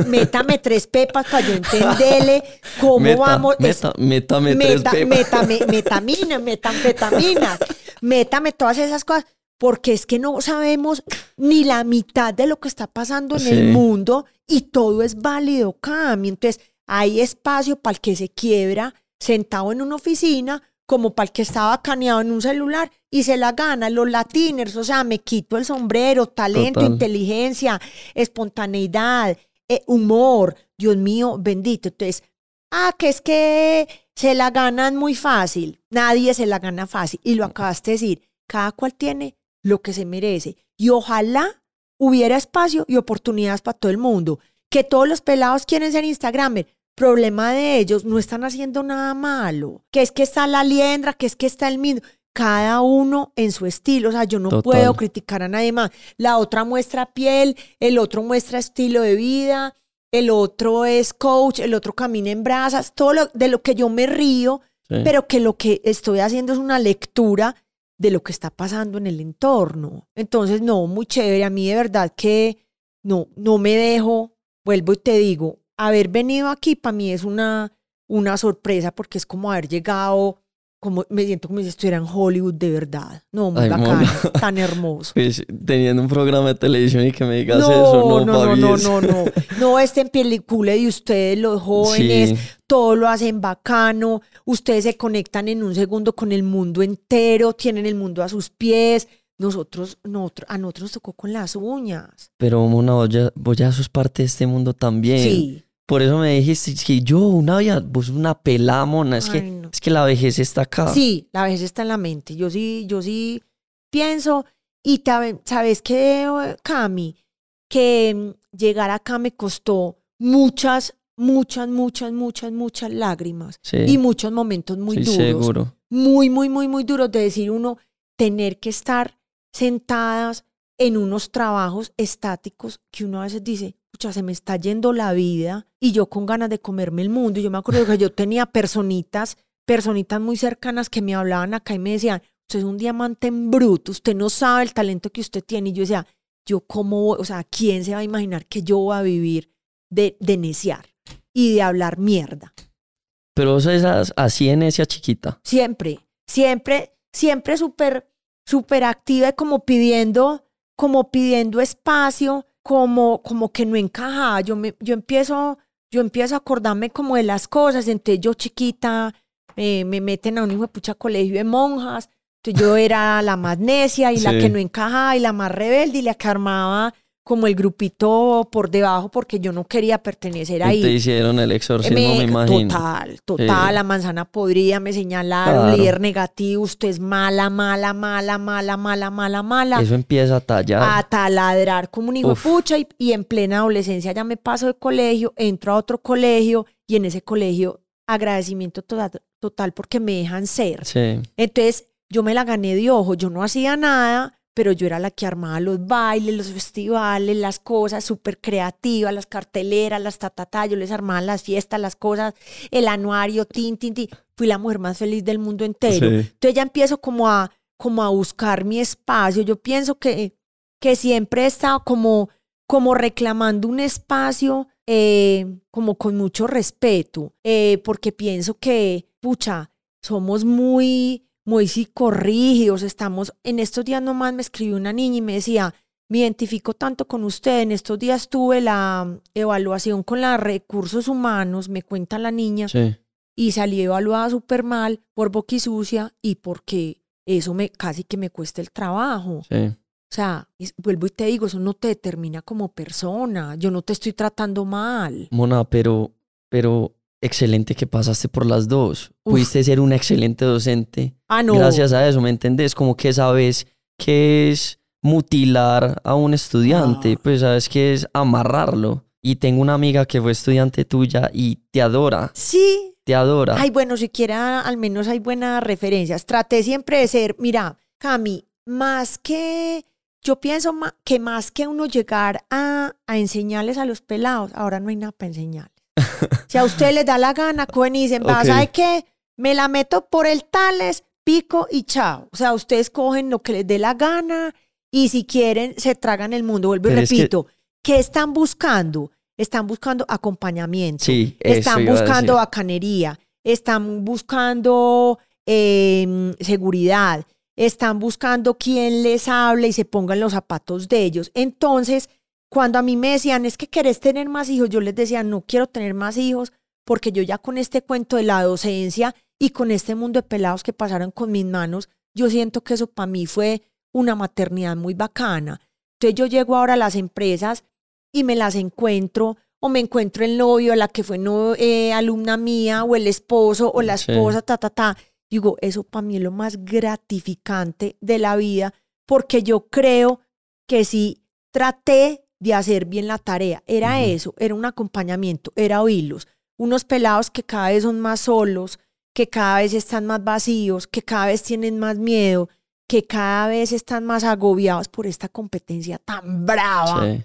métame tres pepas para yo *laughs* entenderle cómo vamos. Meta, métame tres pepas. Métame, metamina, metanfetamina, *laughs* métame todas esas cosas, porque es que no sabemos ni la mitad de lo que está pasando en el mundo y todo es válido, Cami. Entonces, hay espacio para el que se quiebra sentado en una oficina como para el que estaba caneado en un celular y se la gana, los latiners, o sea, me quito el sombrero, talento, inteligencia, espontaneidad, eh, humor, Dios mío, bendito. Entonces, ah, que es que se la ganan muy fácil, nadie se la gana fácil, y lo acabaste de decir, cada cual tiene lo que se merece, y ojalá hubiera espacio y oportunidades para todo el mundo, que todos los pelados quieren ser Instagramer, problema de ellos, no están haciendo nada malo. Que es que está la liendra, que es que está el mismo. Cada uno en su estilo. O sea, yo no puedo criticar a nadie más. La otra muestra piel, el otro muestra estilo de vida, el otro es coach, el otro camina en brasas. Todo lo, de lo que yo me río, pero que lo que estoy haciendo es una lectura de lo que está pasando en el entorno. Entonces, no, muy chévere. A mí de verdad que no, no me dejo, vuelvo y te digo, haber venido aquí para mí es una, una sorpresa porque es como haber llegado, como me siento como si estuviera en Hollywood de verdad. No, muy bacano, *laughs* tan hermoso. Pues, teniendo un programa de televisión y que me digas eso, no, no, no, no, no, no, *laughs* no, este en película de ustedes, los jóvenes, todo lo hacen bacano, ustedes se conectan en un segundo con el mundo entero, tienen el mundo a sus pies nosotros, nosotros, a nosotros nos tocó con las uñas. Pero Mona, vos ya, vos ya sos parte de este mundo también. Sí. Por eso me dijiste que yo, una vida, vos una pelamona, es que, es que la vejez está acá. Sí, la vejez está en la mente. Yo sí, yo sí pienso, y sabes qué, Cami, que mm, llegar acá me costó muchas, muchas, muchas, muchas, muchas lágrimas y muchos momentos muy sí, duros. Seguro. Muy, muy, muy, muy duros de decir uno, tener que estar sentadas en unos trabajos estáticos que uno a veces dice, pucha, se me está yendo la vida y yo con ganas de comerme el mundo. Y yo me acuerdo que yo tenía personitas, personitas muy cercanas que me hablaban acá y me decían, usted es un diamante en bruto, usted no sabe el talento que usted tiene. Y yo decía, yo cómo, o sea, ¿quién se va a imaginar que yo voy a vivir de, de neciar y de hablar mierda? Pero vos esas así en esa chiquita. Siempre, siempre, siempre súper, súper activa y como pidiendo, como pidiendo espacio, como, como que no encajaba. Yo, me, yo, empiezo, yo empiezo a acordarme como de las cosas. Entonces yo chiquita eh, me meten a un hijo de pucha colegio de monjas. Entonces yo era la más necia y la que no encajaba y la más rebelde y la que armaba como el grupito por debajo porque yo no quería pertenecer ahí. Te hicieron el exorcismo, me, Me- imagino. Total, total, la manzana podrida, me señalaron, Claro. líder negativo, usted es mala, mala, mala, mala, mala, mala, mala. Eso empieza a tallar. A taladrar como un hijo Uf. pucha y, y en plena adolescencia ya me paso de colegio, entro a otro colegio y en ese colegio agradecimiento total, total porque me dejan ser. Sí. Entonces yo me la gané de ojo, yo no hacía nada, pero yo era la que armaba los bailes, los festivales, las cosas súper creativas, las carteleras, las tatatá, yo les armaba las fiestas, las cosas, el anuario, tin, tin, tin. Fui la mujer más feliz del mundo entero. Sí. Entonces ya empiezo como a, como a buscar mi espacio. Yo pienso que, que siempre he estado como, como reclamando un espacio eh, como con mucho respeto, eh, porque pienso que, pucha, somos muy, muy psicorrígidos, estamos, en estos días nomás me escribió una niña y me decía, me identifico tanto con usted, en estos días tuve la evaluación con los recursos humanos, me cuenta la niña, Sí. y salí evaluada súper mal por boquisucia y porque eso me casi que me cuesta el trabajo. Sí. O sea, es- vuelvo y te digo, eso no te determina como persona. Yo no te estoy tratando mal. Mona, pero, pero excelente que pasaste por las dos. Uf. Pudiste ser una excelente docente. Ah, no. Gracias a eso, ¿me entendés? Como que sabes que es mutilar a un estudiante, Ah. pues sabes que es amarrarlo. Y tengo una amiga que fue estudiante tuya y te adora, Sí. te adora. Ay, bueno, siquiera al menos hay buenas referencias. Traté siempre de ser, mira, Cami, más que, yo pienso que más que uno llegar a, a enseñarles a los pelados, ahora no hay nada para enseñarles. Si a usted les da la gana, cogen y dicen, va, Ok. ¿sabe qué? Me la meto por el tales, pico y chao. O sea, ustedes cogen lo que les dé la gana y si quieren, se tragan el mundo. Vuelvo y es que- repito, ¿qué están buscando? Están buscando acompañamiento. sí, Están buscando bacanería, están buscando eh, seguridad, están buscando quien les hable y se ponga en los zapatos de ellos. Entonces, cuando a mí me decían, es que querés tener más hijos, yo les decía, no quiero tener más hijos porque yo ya con este cuento de la docencia y con este mundo de pelados que pasaron con mis manos, yo siento que eso para mí fue una maternidad muy bacana. Entonces yo llego ahora a las empresas y me las encuentro o me encuentro el novio, la que fue no, eh, alumna mía o el esposo o la Sí. esposa, ta, ta, ta. Digo, eso para mí es lo más gratificante de la vida porque yo creo que si traté de hacer bien la tarea, era eso, era un acompañamiento, era oírlos. Unos pelados que cada vez son más solos, que cada vez están más vacíos, que cada vez tienen más miedo, que cada vez están más agobiados por esta competencia tan brava. Sí.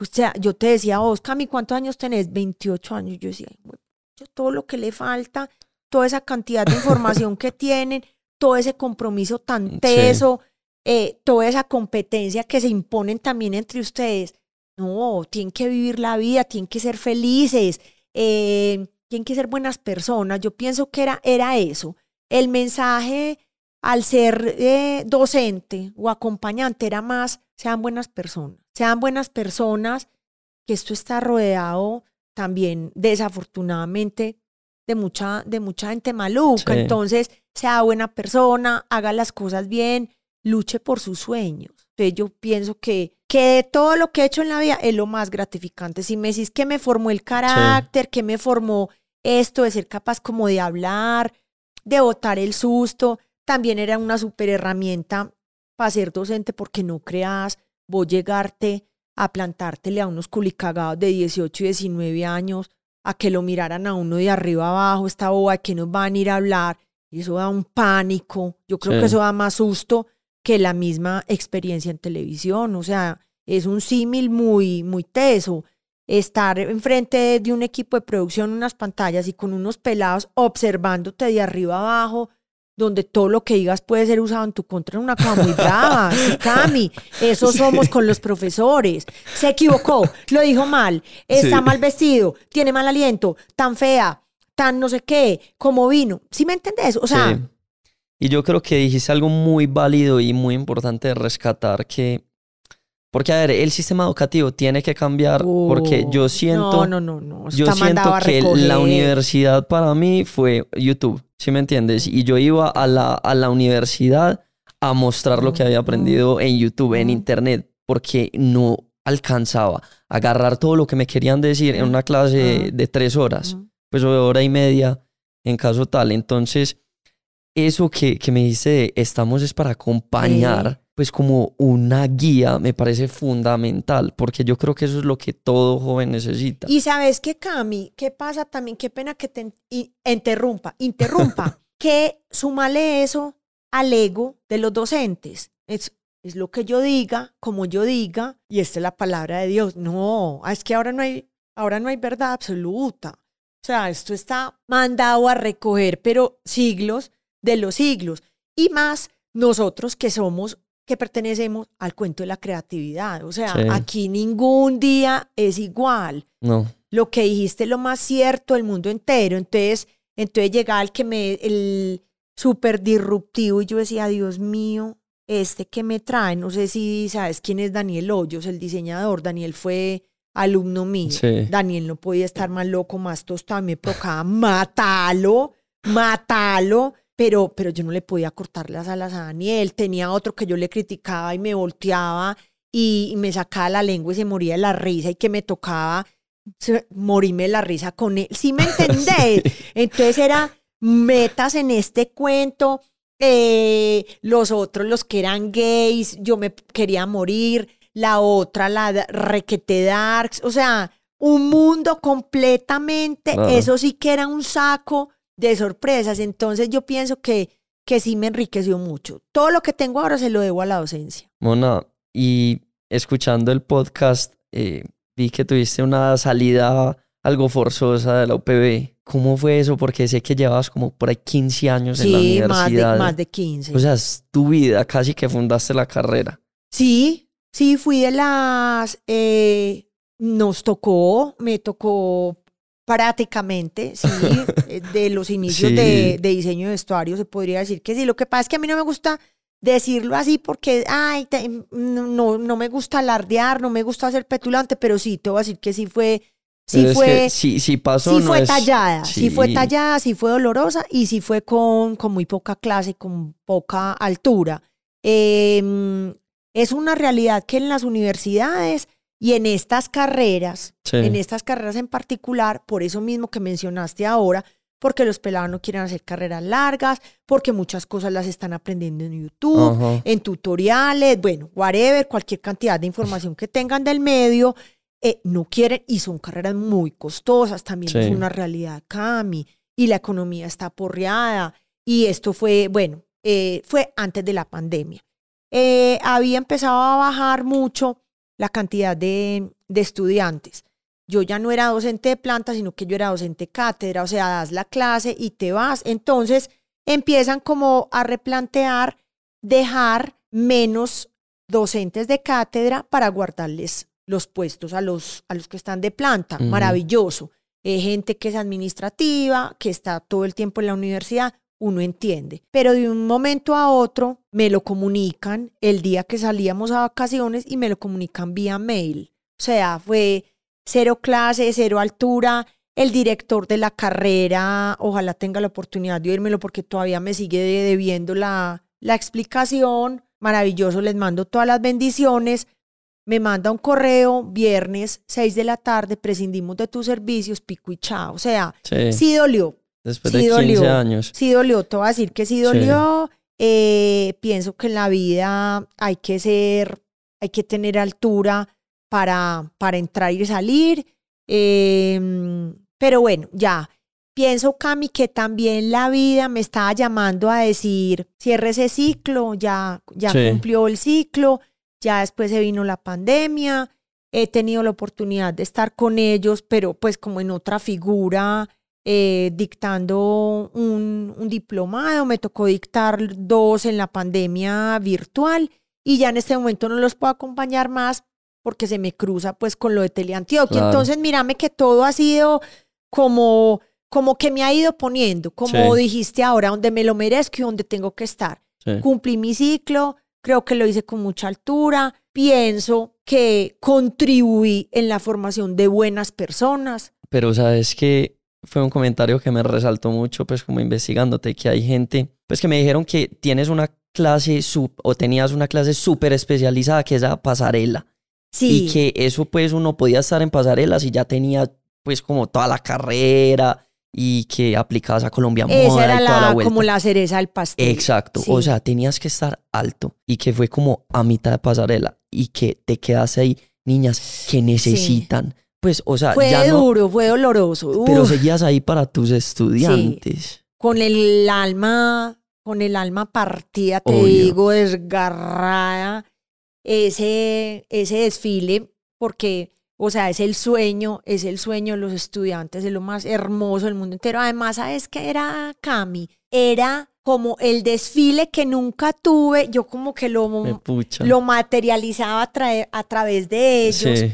O sea, yo te decía, vos, Cami, ¿cuántos años tenés? 28 años. Yo decía, "Ay, güey, yo todo lo que le falta, toda esa cantidad de información que *laughs* tienen, todo ese compromiso tan Sí. teso, eh, toda esa competencia que se imponen también entre ustedes. No, tienen que vivir la vida, tienen que ser felices, eh, tienen que ser buenas personas. Yo pienso que era, era eso. El mensaje al ser eh, docente o acompañante era más, sean buenas personas, sean buenas personas, que esto está rodeado también, desafortunadamente, de mucha, de mucha gente maluca. Sí. Entonces, sea buena persona, haga las cosas bien, luche por sus sueños. Entonces, yo pienso que, que de todo lo que he hecho en la vida es lo más gratificante. Si me decís que me formó el carácter, que me formó esto de ser capaz como de hablar, de botar el susto, también era una super herramienta para ser docente porque no creas vos llegarte a plantártele a unos culicagados de 18 y 19 años, a que lo miraran a uno de arriba abajo, esta boba de que nos van a ir a hablar, y eso da un pánico. Yo creo Sí. que eso da más susto que la misma experiencia en televisión. O sea, es un símil muy, muy teso. estar enfrente de un equipo de producción, unas pantallas y con unos pelados observándote de arriba abajo, donde todo lo que digas puede ser usado en tu contra en una cosa muy brava. *laughs* Sí, Cami, eso somos con los profesores. Se equivocó, lo dijo mal, está Sí. mal vestido, tiene mal aliento, tan fea, tan no sé qué, como vino. ¿Sí me entendés? O sea, Sí. Y yo creo que dijiste algo muy válido y muy importante de rescatar que... Porque, a ver, el sistema educativo tiene que cambiar porque oh, yo siento... No, no, no, no. Yo siento que la universidad para mí fue YouTube, ¿sí me entiendes? Y yo iba a la, a la universidad a mostrar lo que había aprendido en YouTube, en. Internet, porque no alcanzaba a agarrar todo lo que me querían decir en una clase de tres horas, pues de hora y media en caso tal. Entonces, eso que, que me dice estamos es para acompañar, pues como una guía, me parece fundamental, porque yo creo que eso es lo que todo joven necesita. Y sabes que, Cami, ¿qué pasa también? Qué pena que te interrumpa, interrumpa. *laughs* que sumale eso al ego de los docentes. Es, es lo que yo diga, como yo diga, y esta es la palabra de Dios. No, es que ahora no hay, ahora no hay verdad absoluta. O sea, esto está mandado a recoger, pero siglos de los siglos. Y más nosotros que somos, que pertenecemos al cuento de la creatividad. O sea, Sí. aquí ningún día es igual No. lo que dijiste es lo más cierto del mundo entero. Entonces, entonces llegaba el que me, el súper disruptivo y yo decía, Dios mío, este que me trae, no sé si sabes quién es Daniel Hoyos, el diseñador. Daniel fue alumno mío. Sí. Daniel no podía estar más loco, más tostado, me provocaba matalo, matalo. Pero, pero yo no le podía cortar las alas a Daniel. Tenía otro que yo le criticaba y me volteaba y, y me sacaba la lengua y se moría de la risa y que me tocaba morirme de la risa con él. ¿Sí me *laughs* entendés? Entonces era metas en este cuento. eh, los otros, los que eran gays, yo me quería morir. La otra, la requete darks. O sea, un mundo completamente. Claro. Eso sí que era un saco de sorpresas. Entonces yo pienso que, que sí me enriqueció mucho. Todo lo que tengo ahora se lo debo a la docencia. Mona, y escuchando el podcast, eh, vi que tuviste una salida algo forzosa de la UPB. ¿Cómo fue eso? Porque sé que llevabas como por ahí 15 años en la Sí, más de, universidad. más de 15. O sea, es tu vida, casi que fundaste la carrera. Sí, sí, fui de las... eh, nos tocó, me tocó prácticamente, sí, *laughs* eh, de los inicios Sí. de, de diseño de vestuario, se podría decir que sí. Lo que pasa es que a mí no me gusta decirlo así porque, ay, te- no, no, me gusta alardear, no me gusta ser petulante, pero sí, te voy a decir que sí fue, sí fue... si, si pasó, Sí no fue es- tallada, sí. fue Sí. tallada, sí fue dolorosa y sí fue con, con muy poca clase, con poca altura. Em, es una realidad que en las universidades y en estas carreras, Sí. en estas carreras en particular, por eso mismo que mencionaste ahora, porque los pelados no quieren hacer carreras largas, porque muchas cosas las están aprendiendo en YouTube, en tutoriales, bueno, whatever, cualquier cantidad de información que tengan del medio, eh, no quieren y son carreras muy costosas, también Sí. es una realidad, Cami, y la economía está porreada, y esto fue, bueno, eh, fue antes de la pandemia. Eh, había empezado a bajar mucho la cantidad de, de estudiantes. Yo ya no era docente de planta, sino que yo era docente cátedra, o sea, das la clase y te vas. Entonces empiezan como a replantear dejar menos docentes de cátedra para guardarles los puestos a los, a los que están de planta. Maravilloso. Eh, gente que es administrativa, que está todo el tiempo en la universidad, uno entiende. Pero de un momento a otro me lo comunican el día que salíamos a vacaciones y me lo comunican vía mail. O sea, fue cero clase, cero altura. El director de la carrera, ojalá tenga la oportunidad de oírmelo porque todavía me sigue debiendo la, la explicación. Maravilloso, les mando todas las bendiciones. Me manda un correo, viernes, 6 de la tarde, prescindimos de tus servicios, pico y chao. O sea, Sí. sí dolió, Después sí de 15 dolió. años. Sí dolió, te voy a decir que sí dolió. Eh, pienso que en la vida hay que ser, hay que tener altura para, para entrar y salir. Eh, pero bueno, ya. Pienso, Cami, que también la vida me estaba llamando a decir, cierre ese ciclo, ya, ya Sí. cumplió el ciclo, ya después se vino la pandemia, he tenido la oportunidad de estar con ellos, pero pues como en otra figura, eh, dictando un, un diplomado, me tocó dictar dos en la pandemia virtual y ya en este momento no los puedo acompañar más porque se me cruza pues con lo de Teleantioquia. Claro. Entonces, mírame que todo ha sido como, como que me ha ido poniendo, como Sí. dijiste ahora, donde me lo merezco y donde tengo que estar. Sí. Cumplí mi ciclo, creo que lo hice con mucha altura, pienso que contribuí en la formación de buenas personas. Pero sabes que fue un comentario que me resaltó mucho, pues como investigándote, que hay gente, pues que me dijeron que tienes una clase sub- o tenías una clase súper especializada que es la pasarela. Sí, Y que eso pues uno podía estar en pasarela si ya tenía pues como toda la carrera y que aplicabas a Colombia esa Moda era y toda la la, vuelta. como la cereza del pastel. Exacto, Sí. o sea, tenías que estar alto y que fue como a mitad de pasarela y que te quedas ahí, niñas que necesitan. Pues, o sea, Fue ya no, duro, fue doloroso. pero Uf, seguías ahí para tus estudiantes. con el alma, con el alma partida, te Obvio. digo, desgarrada, ese, ese desfile, porque, o sea, es el sueño, es el sueño de los estudiantes, es lo más hermoso del mundo entero. Además, ¿sabes qué era Cami? Era como el desfile que nunca tuve, yo como que lo, lo materializaba a, trae- a través de ellos. Sí,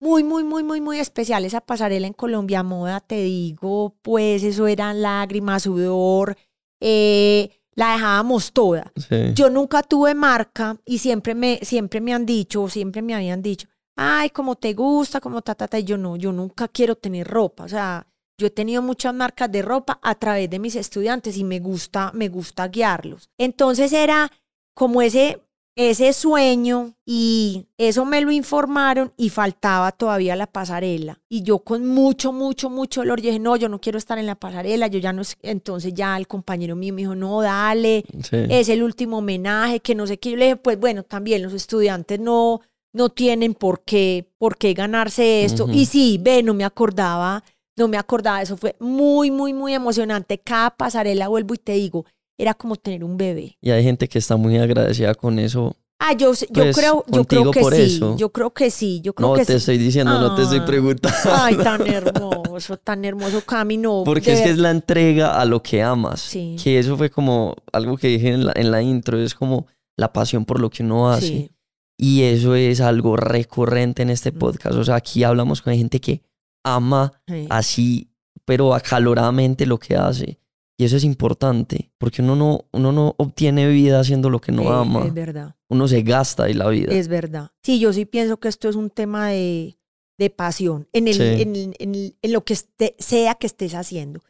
Muy, muy, muy, muy, muy especial esa pasarela en Colombia Moda, te digo, pues eso eran lágrimas, sudor, eh, la dejábamos toda. sí. Yo nunca tuve marca y siempre me, siempre me han dicho, siempre me habían dicho, ay, como te gusta, como ta, ta, ta, y yo no, yo nunca quiero tener ropa, o sea, yo he tenido muchas marcas de ropa a través de mis estudiantes y me gusta, me gusta guiarlos. Entonces era como ese, ese sueño y eso me lo informaron y faltaba todavía la pasarela. Y yo con mucho, mucho, mucho dolor dije, no, yo no quiero estar en la pasarela, yo ya no, es-". entonces ya el compañero mío me dijo, no, dale, sí. es el último homenaje, que no sé qué. Yo le dije, pues bueno, también los estudiantes no, no tienen por qué, por qué ganarse esto. Y sí, ve, no me acordaba, no me acordaba, eso fue muy, muy, muy emocionante. Cada pasarela, vuelvo y te digo, era como tener un bebé. Y hay gente que está muy agradecida con eso. Ah, yo, yo Pues, creo, yo creo que sí, eso. yo creo que sí, yo creo No que te sí. estoy diciendo, no te estoy Ah. preguntando. Ay, tan hermoso, tan hermoso, Cami, no. Porque es que es la entrega a lo que amas. Sí. Que eso fue como algo que dije en la, en la intro, es como la pasión por lo que uno hace. Sí. Y eso es algo recurrente en este podcast. O sea, aquí hablamos con gente que ama sí. así, pero acaloradamente lo que hace. Y eso es importante, porque uno no, uno no obtiene vida haciendo lo que no Eh, ama. Es verdad. Uno se gasta ahí la vida. Es verdad. Sí, yo sí pienso que esto es un tema de, de pasión en, el, Sí. en, lo que sea que estés haciendo.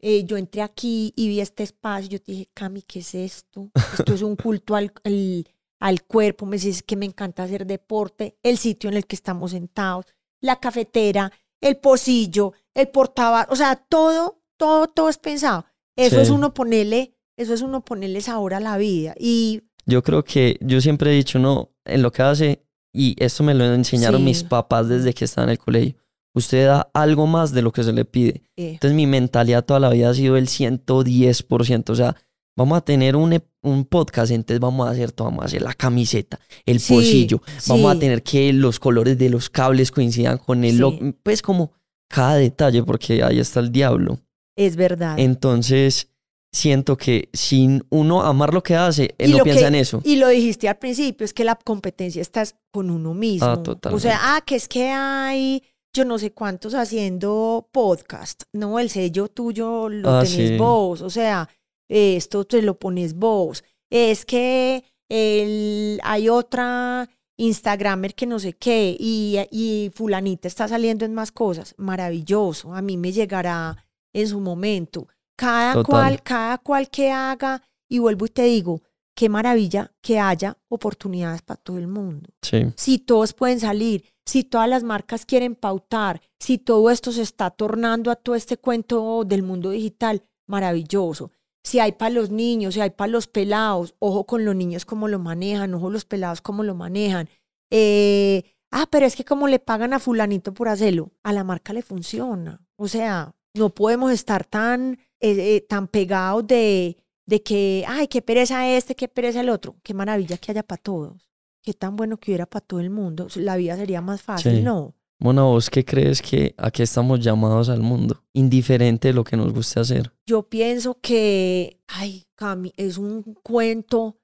Eh, yo entré aquí y vi este espacio. Yo te dije, Cami, ¿qué es esto? Esto es un *laughs* culto al, al, al cuerpo. Me dices que me encanta hacer deporte. El sitio en el que estamos sentados, la cafetera, el pocillo, el portavasos. O sea, todo, todo, todo es pensado. Eso Sí. es uno ponerle, eso es uno ponerle sabor a la vida. Y Yo creo que yo siempre he dicho, no, en lo que hace, y esto me lo enseñaron Sí. mis papás desde que estaba en el colegio, usted da algo más de lo que se le pide. eh, Entonces mi mentalidad toda la vida ha sido el 110%. O sea, vamos a tener un, un podcast, entonces vamos a hacer todo, vamos a hacer la camiseta, el Sí, pocillo, vamos a tener que los colores de los cables coincidan con el Sí. pues como cada detalle, porque ahí está el diablo. Es verdad. Entonces, siento que sin uno amar lo que hace, él Y no piensa que- en eso. Y lo dijiste al principio, es que la competencia está con uno mismo. Ah, O sea, ah, que es que hay yo no sé cuántos haciendo podcast. No, el sello tuyo lo Ah, tenés sí. vos. O sea, esto te lo pones vos. Es que el, hay otra Instagramer que no sé qué y, y fulanita está saliendo en más cosas. Maravilloso. A mí me llegará en su momento. Cada Total. cual, cada cual que haga, y vuelvo y te digo, qué maravilla que haya oportunidades para todo el mundo. Sí, Si todos pueden salir, si todas las marcas quieren pautar, si todo esto se está tornando a todo este cuento del mundo digital, maravilloso. Si hay para los niños, si hay para los pelados, ojo con los niños cómo lo manejan, ojo los pelados cómo lo manejan. Eh, ah, pero es que como le pagan a fulanito por hacerlo, a la marca le funciona. O sea, no podemos estar tan, eh, eh, tan pegados de, de que, ay, qué pereza este, qué pereza el otro. Qué maravilla que haya para todos. qué tan bueno que hubiera para todo el mundo. La vida sería más fácil, Sí. ¿no? Mona, ¿vos qué crees que a qué estamos llamados al mundo? Indiferente de lo que nos guste hacer. Yo pienso que, ay, Cami, es un cuento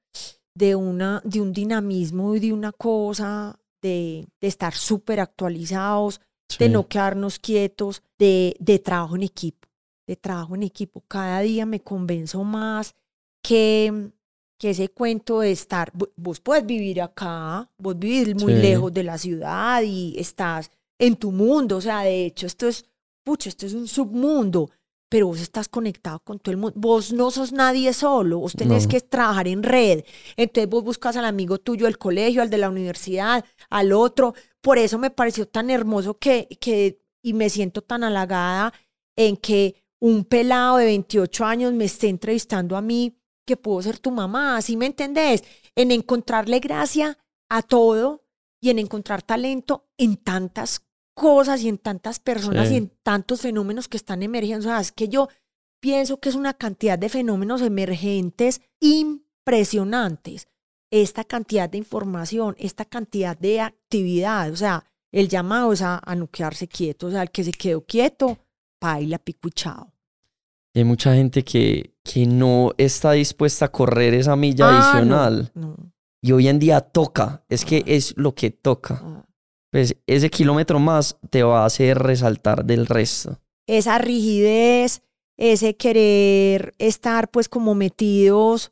de, una, de un dinamismo y de una cosa, de, de estar súper actualizados, de no quedarnos quietos, de, de trabajo en equipo, de trabajo en equipo. Cada día me convenzo más que, que ese cuento de estar, vo- vos puedes vivir acá, vos vivís muy Sí. lejos de la ciudad y estás en tu mundo, o sea, de hecho esto es, pucha, esto es un submundo, pero vos estás conectado con todo el mundo, vos no sos nadie solo, vos tenés No. que trabajar en red, entonces vos buscas al amigo tuyo del colegio, al de la universidad, al otro, por eso me pareció tan hermoso que, que y me siento tan halagada en que un pelado de 28 años me esté entrevistando a mí, que puedo ser tu mamá, ¿sí me entendés? En encontrarle gracia a todo y en encontrar talento en tantas cosas y en tantas personas Sí. y en tantos fenómenos que están emergiendo. O sea, es que yo pienso que es una cantidad de fenómenos emergentes impresionantes. Esta cantidad de información, esta cantidad de actividad, o sea, el llamado es a, a no quedarse quieto, o sea, el que se quedó quieto, baila pico y chao. Y hay mucha gente que, que no está dispuesta a correr esa milla Ah, adicional. no, Y hoy en día toca. Es que es lo que toca. ah. Pues ese kilómetro más te va a hacer resaltar del resto. esa rigidez, ese querer estar pues como metidos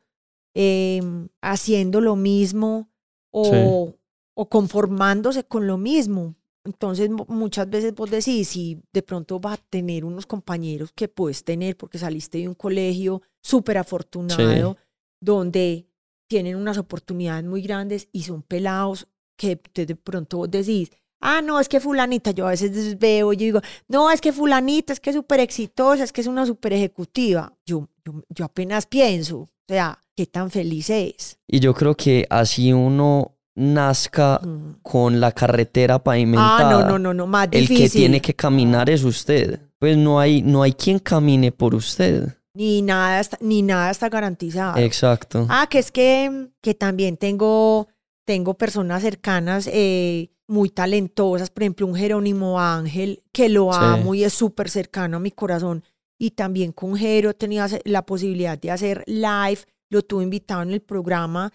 em, haciendo lo mismo o, o conformándose con lo mismo. Entonces mu- muchas veces vos decís, si de pronto vas a tener unos compañeros que puedes tener porque saliste de un colegio súper afortunado, donde tienen unas oportunidades muy grandes y son pelados que de pronto vos decís, ah, no, es que fulanita, yo a veces veo y yo digo, no, es que fulanita, es que es súper exitosa, es que es una súper ejecutiva. Yo, yo, yo apenas pienso, o sea, qué tan feliz es. Y yo creo que así uno nazca Mm. con la carretera pavimentada. Ah, no, no, no, no, más El difícil. que tiene que caminar es usted. Pues no hay, no hay quien camine por usted. Ni nada, está, ni nada está garantizado. Exacto. Ah, que es que, que también tengo, tengo personas cercanas eh, muy talentosas, por ejemplo, un Jerónimo Ángel, que lo Sí. amo y es súper cercano a mi corazón. Y también con Jero he tenido hace- la posibilidad de hacer live, lo tuve invitado en el programa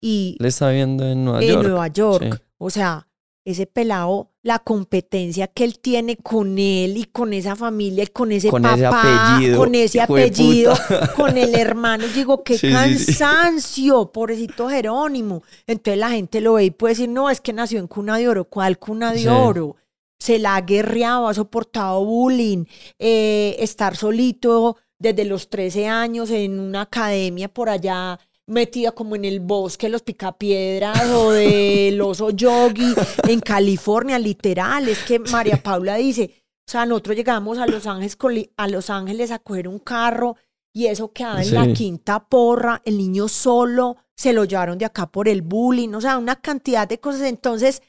y Le está viendo en Nueva en York. Nueva York. sí. O sea, ese pelado, la competencia que él tiene con él y con esa familia y con ese Con papá, ese apellido, con ese apellido, con el hermano. Digo, *laughs* qué Sí, sí, sí. cansancio, pobrecito Jerónimo. Entonces la gente lo ve y puede decir, no, es que nació en cuna de oro. ¿Cuál cuna de oro? Se la ha guerreado, ha soportado bullying, eh, estar solito desde los 13 años en una academia por allá metida como en el bosque, los picapiedras o del oso yogi en California, literal. Es que María Paula dice, o sea, nosotros llegamos a Los Ángeles, a Los Ángeles a coger un carro y eso quedaba en la quinta porra, el niño solo, se lo llevaron de acá por el bullying, o sea, una cantidad de cosas. Entonces,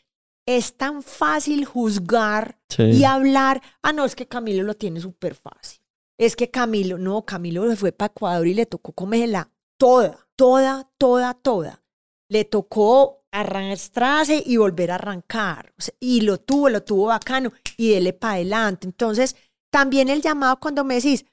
es tan fácil juzgar Sí. y hablar, ah, no, es que Camilo lo tiene súper fácil. Es que Camilo, no, Camilo se fue para Ecuador y le tocó comerla toda, toda, toda, toda. Le tocó arrastrarse y volver a arrancar. O sea, y lo tuvo, lo tuvo bacano y dele para adelante. Entonces, también el llamado cuando me decís,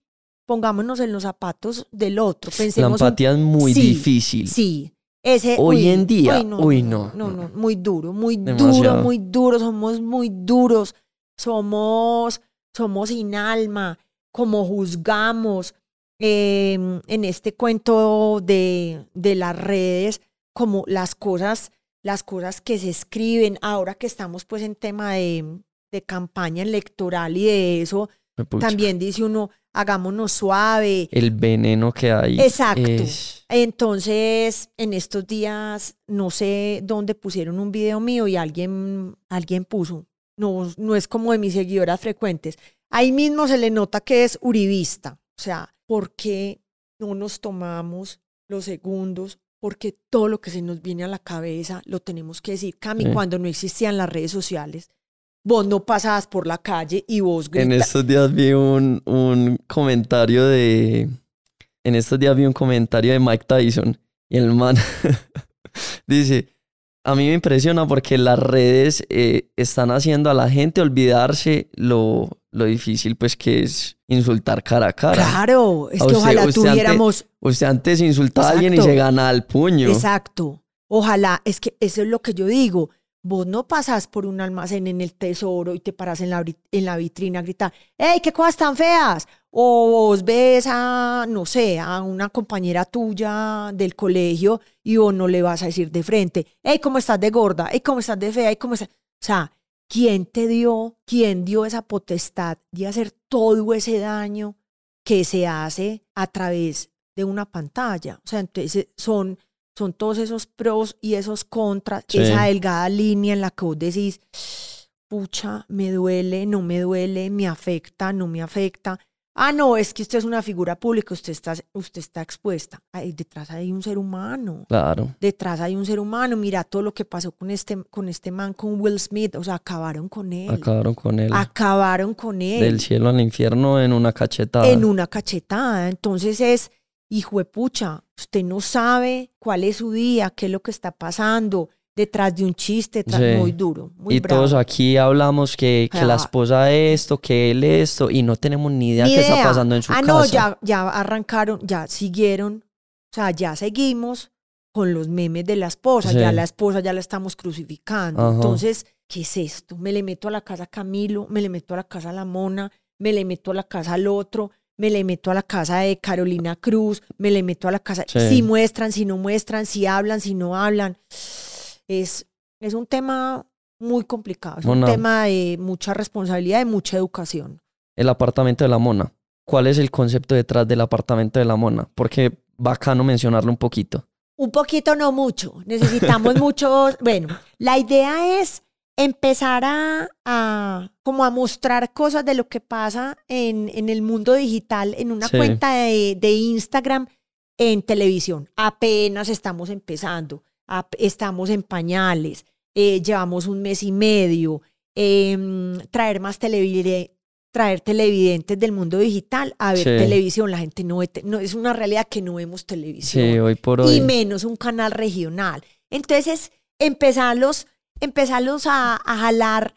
pongámonos en los zapatos del otro, La un- empatía es muy Sí, difícil. Sí. Ese, Hoy uy, en día, uy, no, uy, no, no, muy duro, muy duro, muy duro, somos muy duros, somos, somos sin alma, como juzgamos eh, en este cuento de, de las redes, como las cosas, las cosas que se escriben, ahora que estamos pues en tema de, de campaña electoral y de eso, Pucha, también dice uno, hagámonos suave, El veneno que hay. Exacto. es- entonces, en estos días, no sé dónde pusieron un video mío y alguien, alguien puso, no, no es como de mis seguidoras frecuentes. Ahí mismo se le nota que es uribista. O sea, ¿por qué no nos tomamos los segundos? Porque todo lo que se nos viene a la cabeza lo tenemos que decir. Cami, Sí. cuando no existían las redes sociales, vos no pasabas por la calle y vos En gritabas. estos días vi un, un comentario de. En estos días vi un comentario de Mike Tyson y el man *laughs* dice: a mí me impresiona porque las redes eh, están haciendo a la gente olvidarse lo, lo difícil pues que es insultar cara a cara. Claro, es que usted- ojalá usted tuviéramos... Usted antes insulta a alguien y Exacto. se gana al puño. Exacto. Ojalá, es que eso es lo que yo digo. Vos no pasas por un almacén en el tesoro y te paras en la, en la vitrina a gritar, ¡Ey, qué cosas tan feas! O vos ves a, no sé, a una compañera tuya del colegio y vos no le vas a decir de frente, ¡Ey, cómo estás de gorda! ¡Ey, cómo estás de fea! ¡Ey, cómo estás! O sea, ¿quién te dio, quién dio esa potestad de hacer todo ese daño que se hace a través de una pantalla? O sea, entonces son son todos esos pros y esos contras, Sí. esa delgada línea en la que vos decís, pucha, me duele, no me duele, me afecta, no me afecta. Ah, no, es que usted es una figura pública, usted está, usted está expuesta. Ay, detrás hay un ser humano. Claro. Detrás hay un ser humano. Mira todo lo que pasó con este, con este man, con Will Smith. O sea, acabaron con él. Acabaron con él. Acabaron con él Del cielo al infierno en una cachetada. en una cachetada. Entonces es, hijo de pucha, usted no sabe cuál es su día, qué es lo que está pasando detrás de un chiste Sí. muy duro, muy y bravo. todos aquí hablamos que, que la Ah. esposa esto, que él esto, y no tenemos ni idea Ni qué está pasando en su ah, casa. no, ya, ya arrancaron, ya siguieron, o sea, ya seguimos con los memes de la esposa, Sí. ya la esposa ya la estamos crucificando. Ajá. Entonces, ¿qué es esto? Me le meto a la casa a Camilo, me le meto a la casa a la Mona, me le meto a la casa al otro, me le meto a la casa de Carolina Cruz, me le meto a la casa, Sí. si muestran, si no muestran, si hablan, si no hablan. Es, es un tema muy complicado, es Mona. un tema de mucha responsabilidad y mucha educación. El apartamento de la mona. ¿Cuál es el concepto detrás del apartamento de la mona? Porque bacano mencionarlo un poquito. Un poquito, no mucho. Necesitamos *laughs* muchos. Bueno, la idea es empezar a, a- como a mostrar cosas de lo que pasa en, en el mundo digital, en una Sí. cuenta de, de Instagram, en televisión. Apenas estamos empezando, estamos en pañales, eh, llevamos un mes y medio. em, traer más televidentes traer televidentes del mundo digital a ver Sí. televisión. La gente no ve, no es una realidad que no vemos televisión Sí, hoy por hoy. y menos un canal regional. Entonces, empezarlos, empezarlos a, a jalar,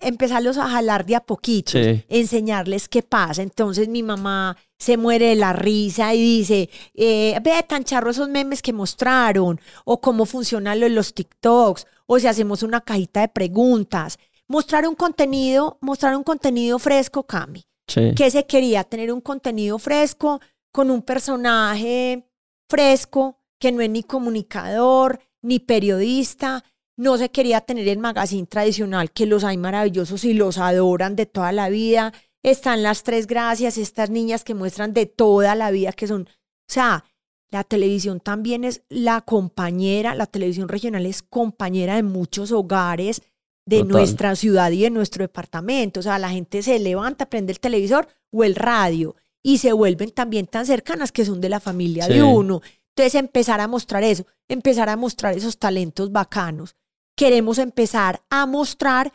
empezarlos a jalar de a poquito, Sí. enseñarles qué pasa. Entonces mi mamá se muere de la risa y dice, eh, ve tan charro esos memes que mostraron, o cómo funcionan lo de los TikToks, o si hacemos una cajita de preguntas. Mostrar un contenido, mostrar un contenido fresco, Cami. Sí. ¿Qué se quería? Tener un contenido fresco con un personaje fresco que no es ni comunicador ni periodista. No se quería tener el magazine tradicional que los hay maravillosos y los adoran de toda la vida. Están las tres gracias, estas niñas que muestran de toda la vida que son, o sea, la televisión también es la compañera, la televisión regional es compañera de muchos hogares de Total. nuestra ciudad y de nuestro departamento. O sea, la gente se levanta, prende el televisor o el radio y se vuelven también tan cercanas que son de la familia Sí. de uno. Entonces, empezar a mostrar eso, empezar a mostrar esos talentos bacanos. Queremos empezar a mostrar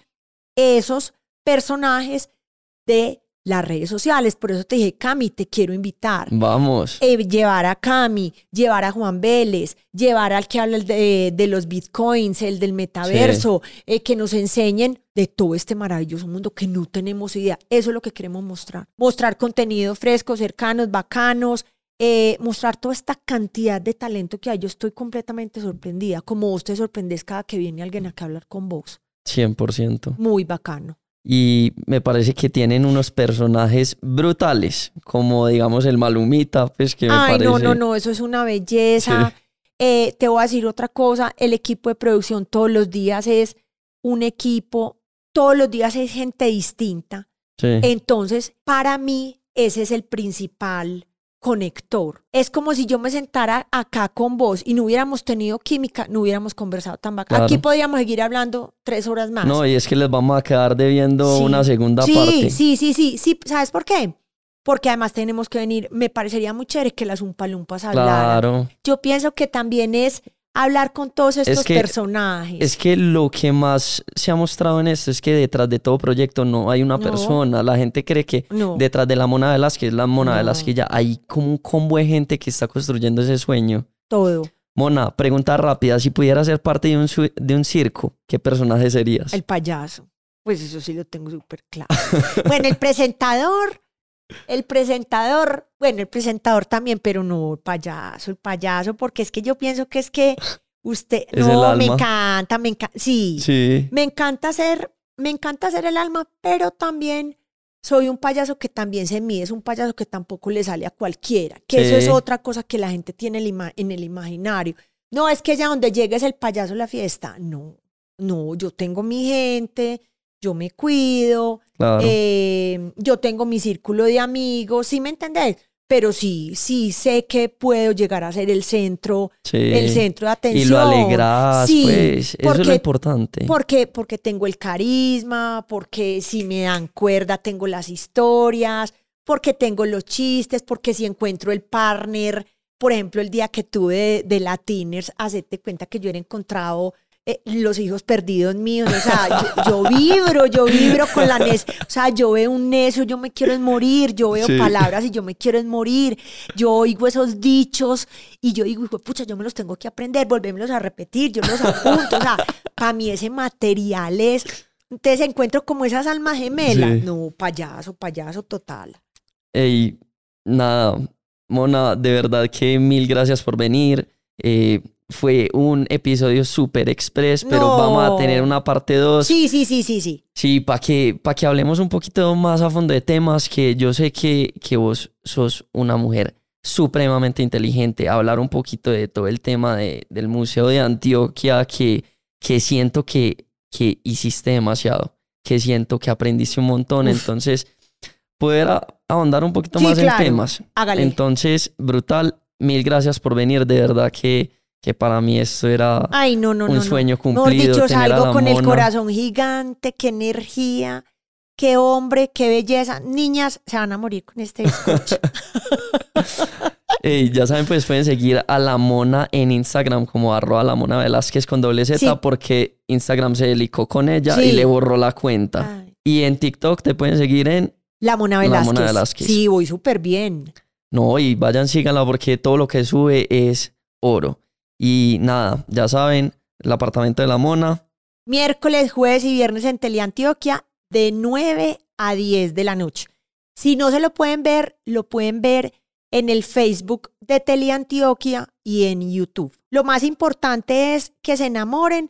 esos personajes de las redes sociales. Por eso te dije, Cami, te quiero invitar Vamos. eh, llevar a Cami, llevar a Juan Vélez, llevar al que habla de los bitcoins, el del metaverso, eh, que nos enseñen de todo este maravilloso mundo que no tenemos idea. Eso es lo que queremos mostrar. Mostrar contenido fresco, cercanos, bacanos, eh, mostrar toda esta cantidad de talento que hay. Yo estoy completamente sorprendida, como vos te sorprendes cada que viene alguien aquí a hablar con vos. 100%. Muy bacano. Y me parece que tienen unos personajes brutales, como digamos el Malumita, pues que me Ay, parece... no, no, no, eso es una belleza. Eh, te voy a decir otra cosa, el equipo de producción todos los días es un equipo, todos los días es gente distinta. Sí. Entonces, para mí, ese es el principal conector. Es como si yo me sentara acá con vos y no hubiéramos tenido química, no hubiéramos conversado tan bacán. Claro. Aquí podríamos seguir hablando tres horas más. No, y es que les vamos a quedar debiendo Sí. una segunda sí, parte. Sí, sí, sí, sí. ¿Sabes por qué? Porque además tenemos que venir, me parecería muy chévere que las Umpalumpas hablaran. Claro. Yo pienso que también es hablar con todos estos que- personajes. Es que lo que más se ha mostrado en esto es que detrás de todo proyecto no hay una No. persona. La gente cree que no, detrás de la mona de las que es la mona de las No. que ya hay como un combo de gente que está construyendo ese sueño. todo. Mona, pregunta rápida. Si pudieras ser parte de un, de un circo, ¿qué personaje serías? El payaso. Pues eso sí lo tengo súper claro. Bueno, el *laughs* presentador, el presentador, bueno, el presentador también, pero no el payaso, el payaso, porque es que yo pienso que es que usted, Es no, me encanta, me encanta, sí, Sí. me encanta ser, me encanta ser el alma, pero también soy un payaso que también se mide, es un payaso que tampoco le sale a cualquiera, que eso es otra cosa que la gente tiene en el imaginario. No, es que ya donde llegue es el payaso a la fiesta. No, no, yo tengo mi gente, yo me cuido, Claro. eh, yo tengo mi círculo de amigos, ¿sí me entendés? Pero sí, sí sé que puedo llegar a ser el centro, sí. el centro de Y atención. lo alegras, Sí, pues. Eso es lo porque- importante. Porque, porque tengo el carisma, porque si me dan cuerda tengo las historias, porque tengo los chistes, porque si encuentro el partner, por ejemplo, el día que tuve de, de Latiners, hacete cuenta que yo era encontrado eh, los hijos perdidos míos, o sea, yo, yo vibro, yo vibro con la nes, o sea, yo veo un necio, yo me quiero es morir, yo veo Sí. palabras y yo me quiero es morir, yo oigo esos dichos y yo digo, "Hijo pucha, yo me los tengo que aprender, volvémoslos a repetir, yo los apunto, o sea, para mí ese material es, entonces encuentro como esas almas gemelas, Sí. no, payaso, payaso total. Ey, nada, Mona, de verdad que mil gracias por venir. Eh, fue un episodio súper express, pero No. vamos a tener una parte 2. Sí, sí, sí, sí, sí. Sí, para que, pa' que hablemos un poquito más a fondo de temas que yo sé que, que vos sos una mujer supremamente inteligente. Hablar un poquito de todo el tema de- del Museo de Antioquia que, que siento que, que hiciste demasiado, que siento que aprendiste un montón. Uf. Entonces, poder ahondar un poquito Sí, más claro. en temas. Hágale. Entonces, brutal. Mil gracias por venir. De verdad que, que para mí esto era Ay, no, no, un no. sueño cumplido. dicho, tener a salgo la con el corazón gigante, qué energía, qué hombre, qué belleza. Niñas, se van a morir con este bizcocho. *laughs* Ya saben, pues pueden seguir a la mona en Instagram como arroba la mona Velázquez con doble Z Sí. porque Instagram se delicó con ella Sí. y le borró la cuenta. Ay, Y en TikTok te pueden seguir en... La Mona La Velázquez. Mona Velázquez. Sí, voy súper bien. No, y vayan, síganla porque todo lo que sube es oro. Y nada, ya saben, el apartamento de la mona. Miércoles, jueves y viernes en Teleantioquia de 9 a 10 de la noche. Si no se lo pueden ver, lo pueden ver en el Facebook de Teleantioquia y en YouTube. Lo más importante es que se enamoren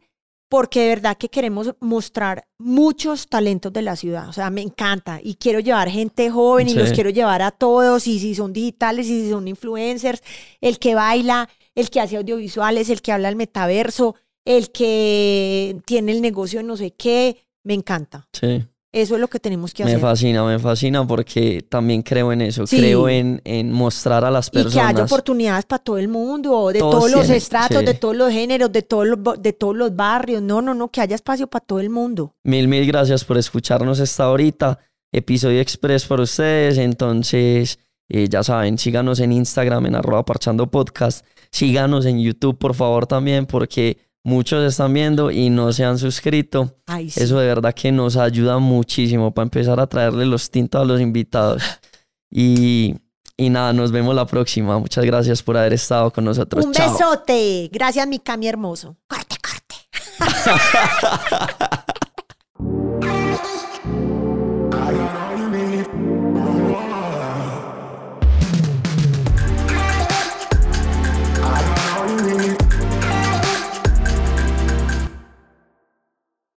porque de verdad que queremos mostrar muchos talentos de la ciudad. O sea, me encanta y quiero llevar gente joven y los quiero llevar a todos y si son digitales y si son influencers, el que baila, el que hace audiovisuales, el que habla del metaverso, el que tiene el negocio de no sé qué, me encanta. Sí, Eso es lo que tenemos que me hacer. fascina, me fascina porque también creo en eso. Sí. Creo en, en mostrar a las Y que haya personas. oportunidades para todo el mundo, de Todos todos los tienen, estratos, sí. de todos los géneros, de todos los, de todos los barrios. No, no, no, que haya espacio para todo el mundo. Mil, mil gracias por escucharnos esta horita. Episodio express para ustedes. Entonces, eh, ya saben, síganos en Instagram en arroba parchando podcast. Síganos en YouTube, por favor, también, porque muchos están viendo y no se han suscrito. Ay, sí. Eso de verdad que nos ayuda muchísimo para empezar a traerle los tintos a los invitados. Y, y nada, nos vemos la próxima. Muchas gracias por haber estado con nosotros. Un Chao. besote. Gracias, mi Cami hermoso. Corte, corte. *laughs*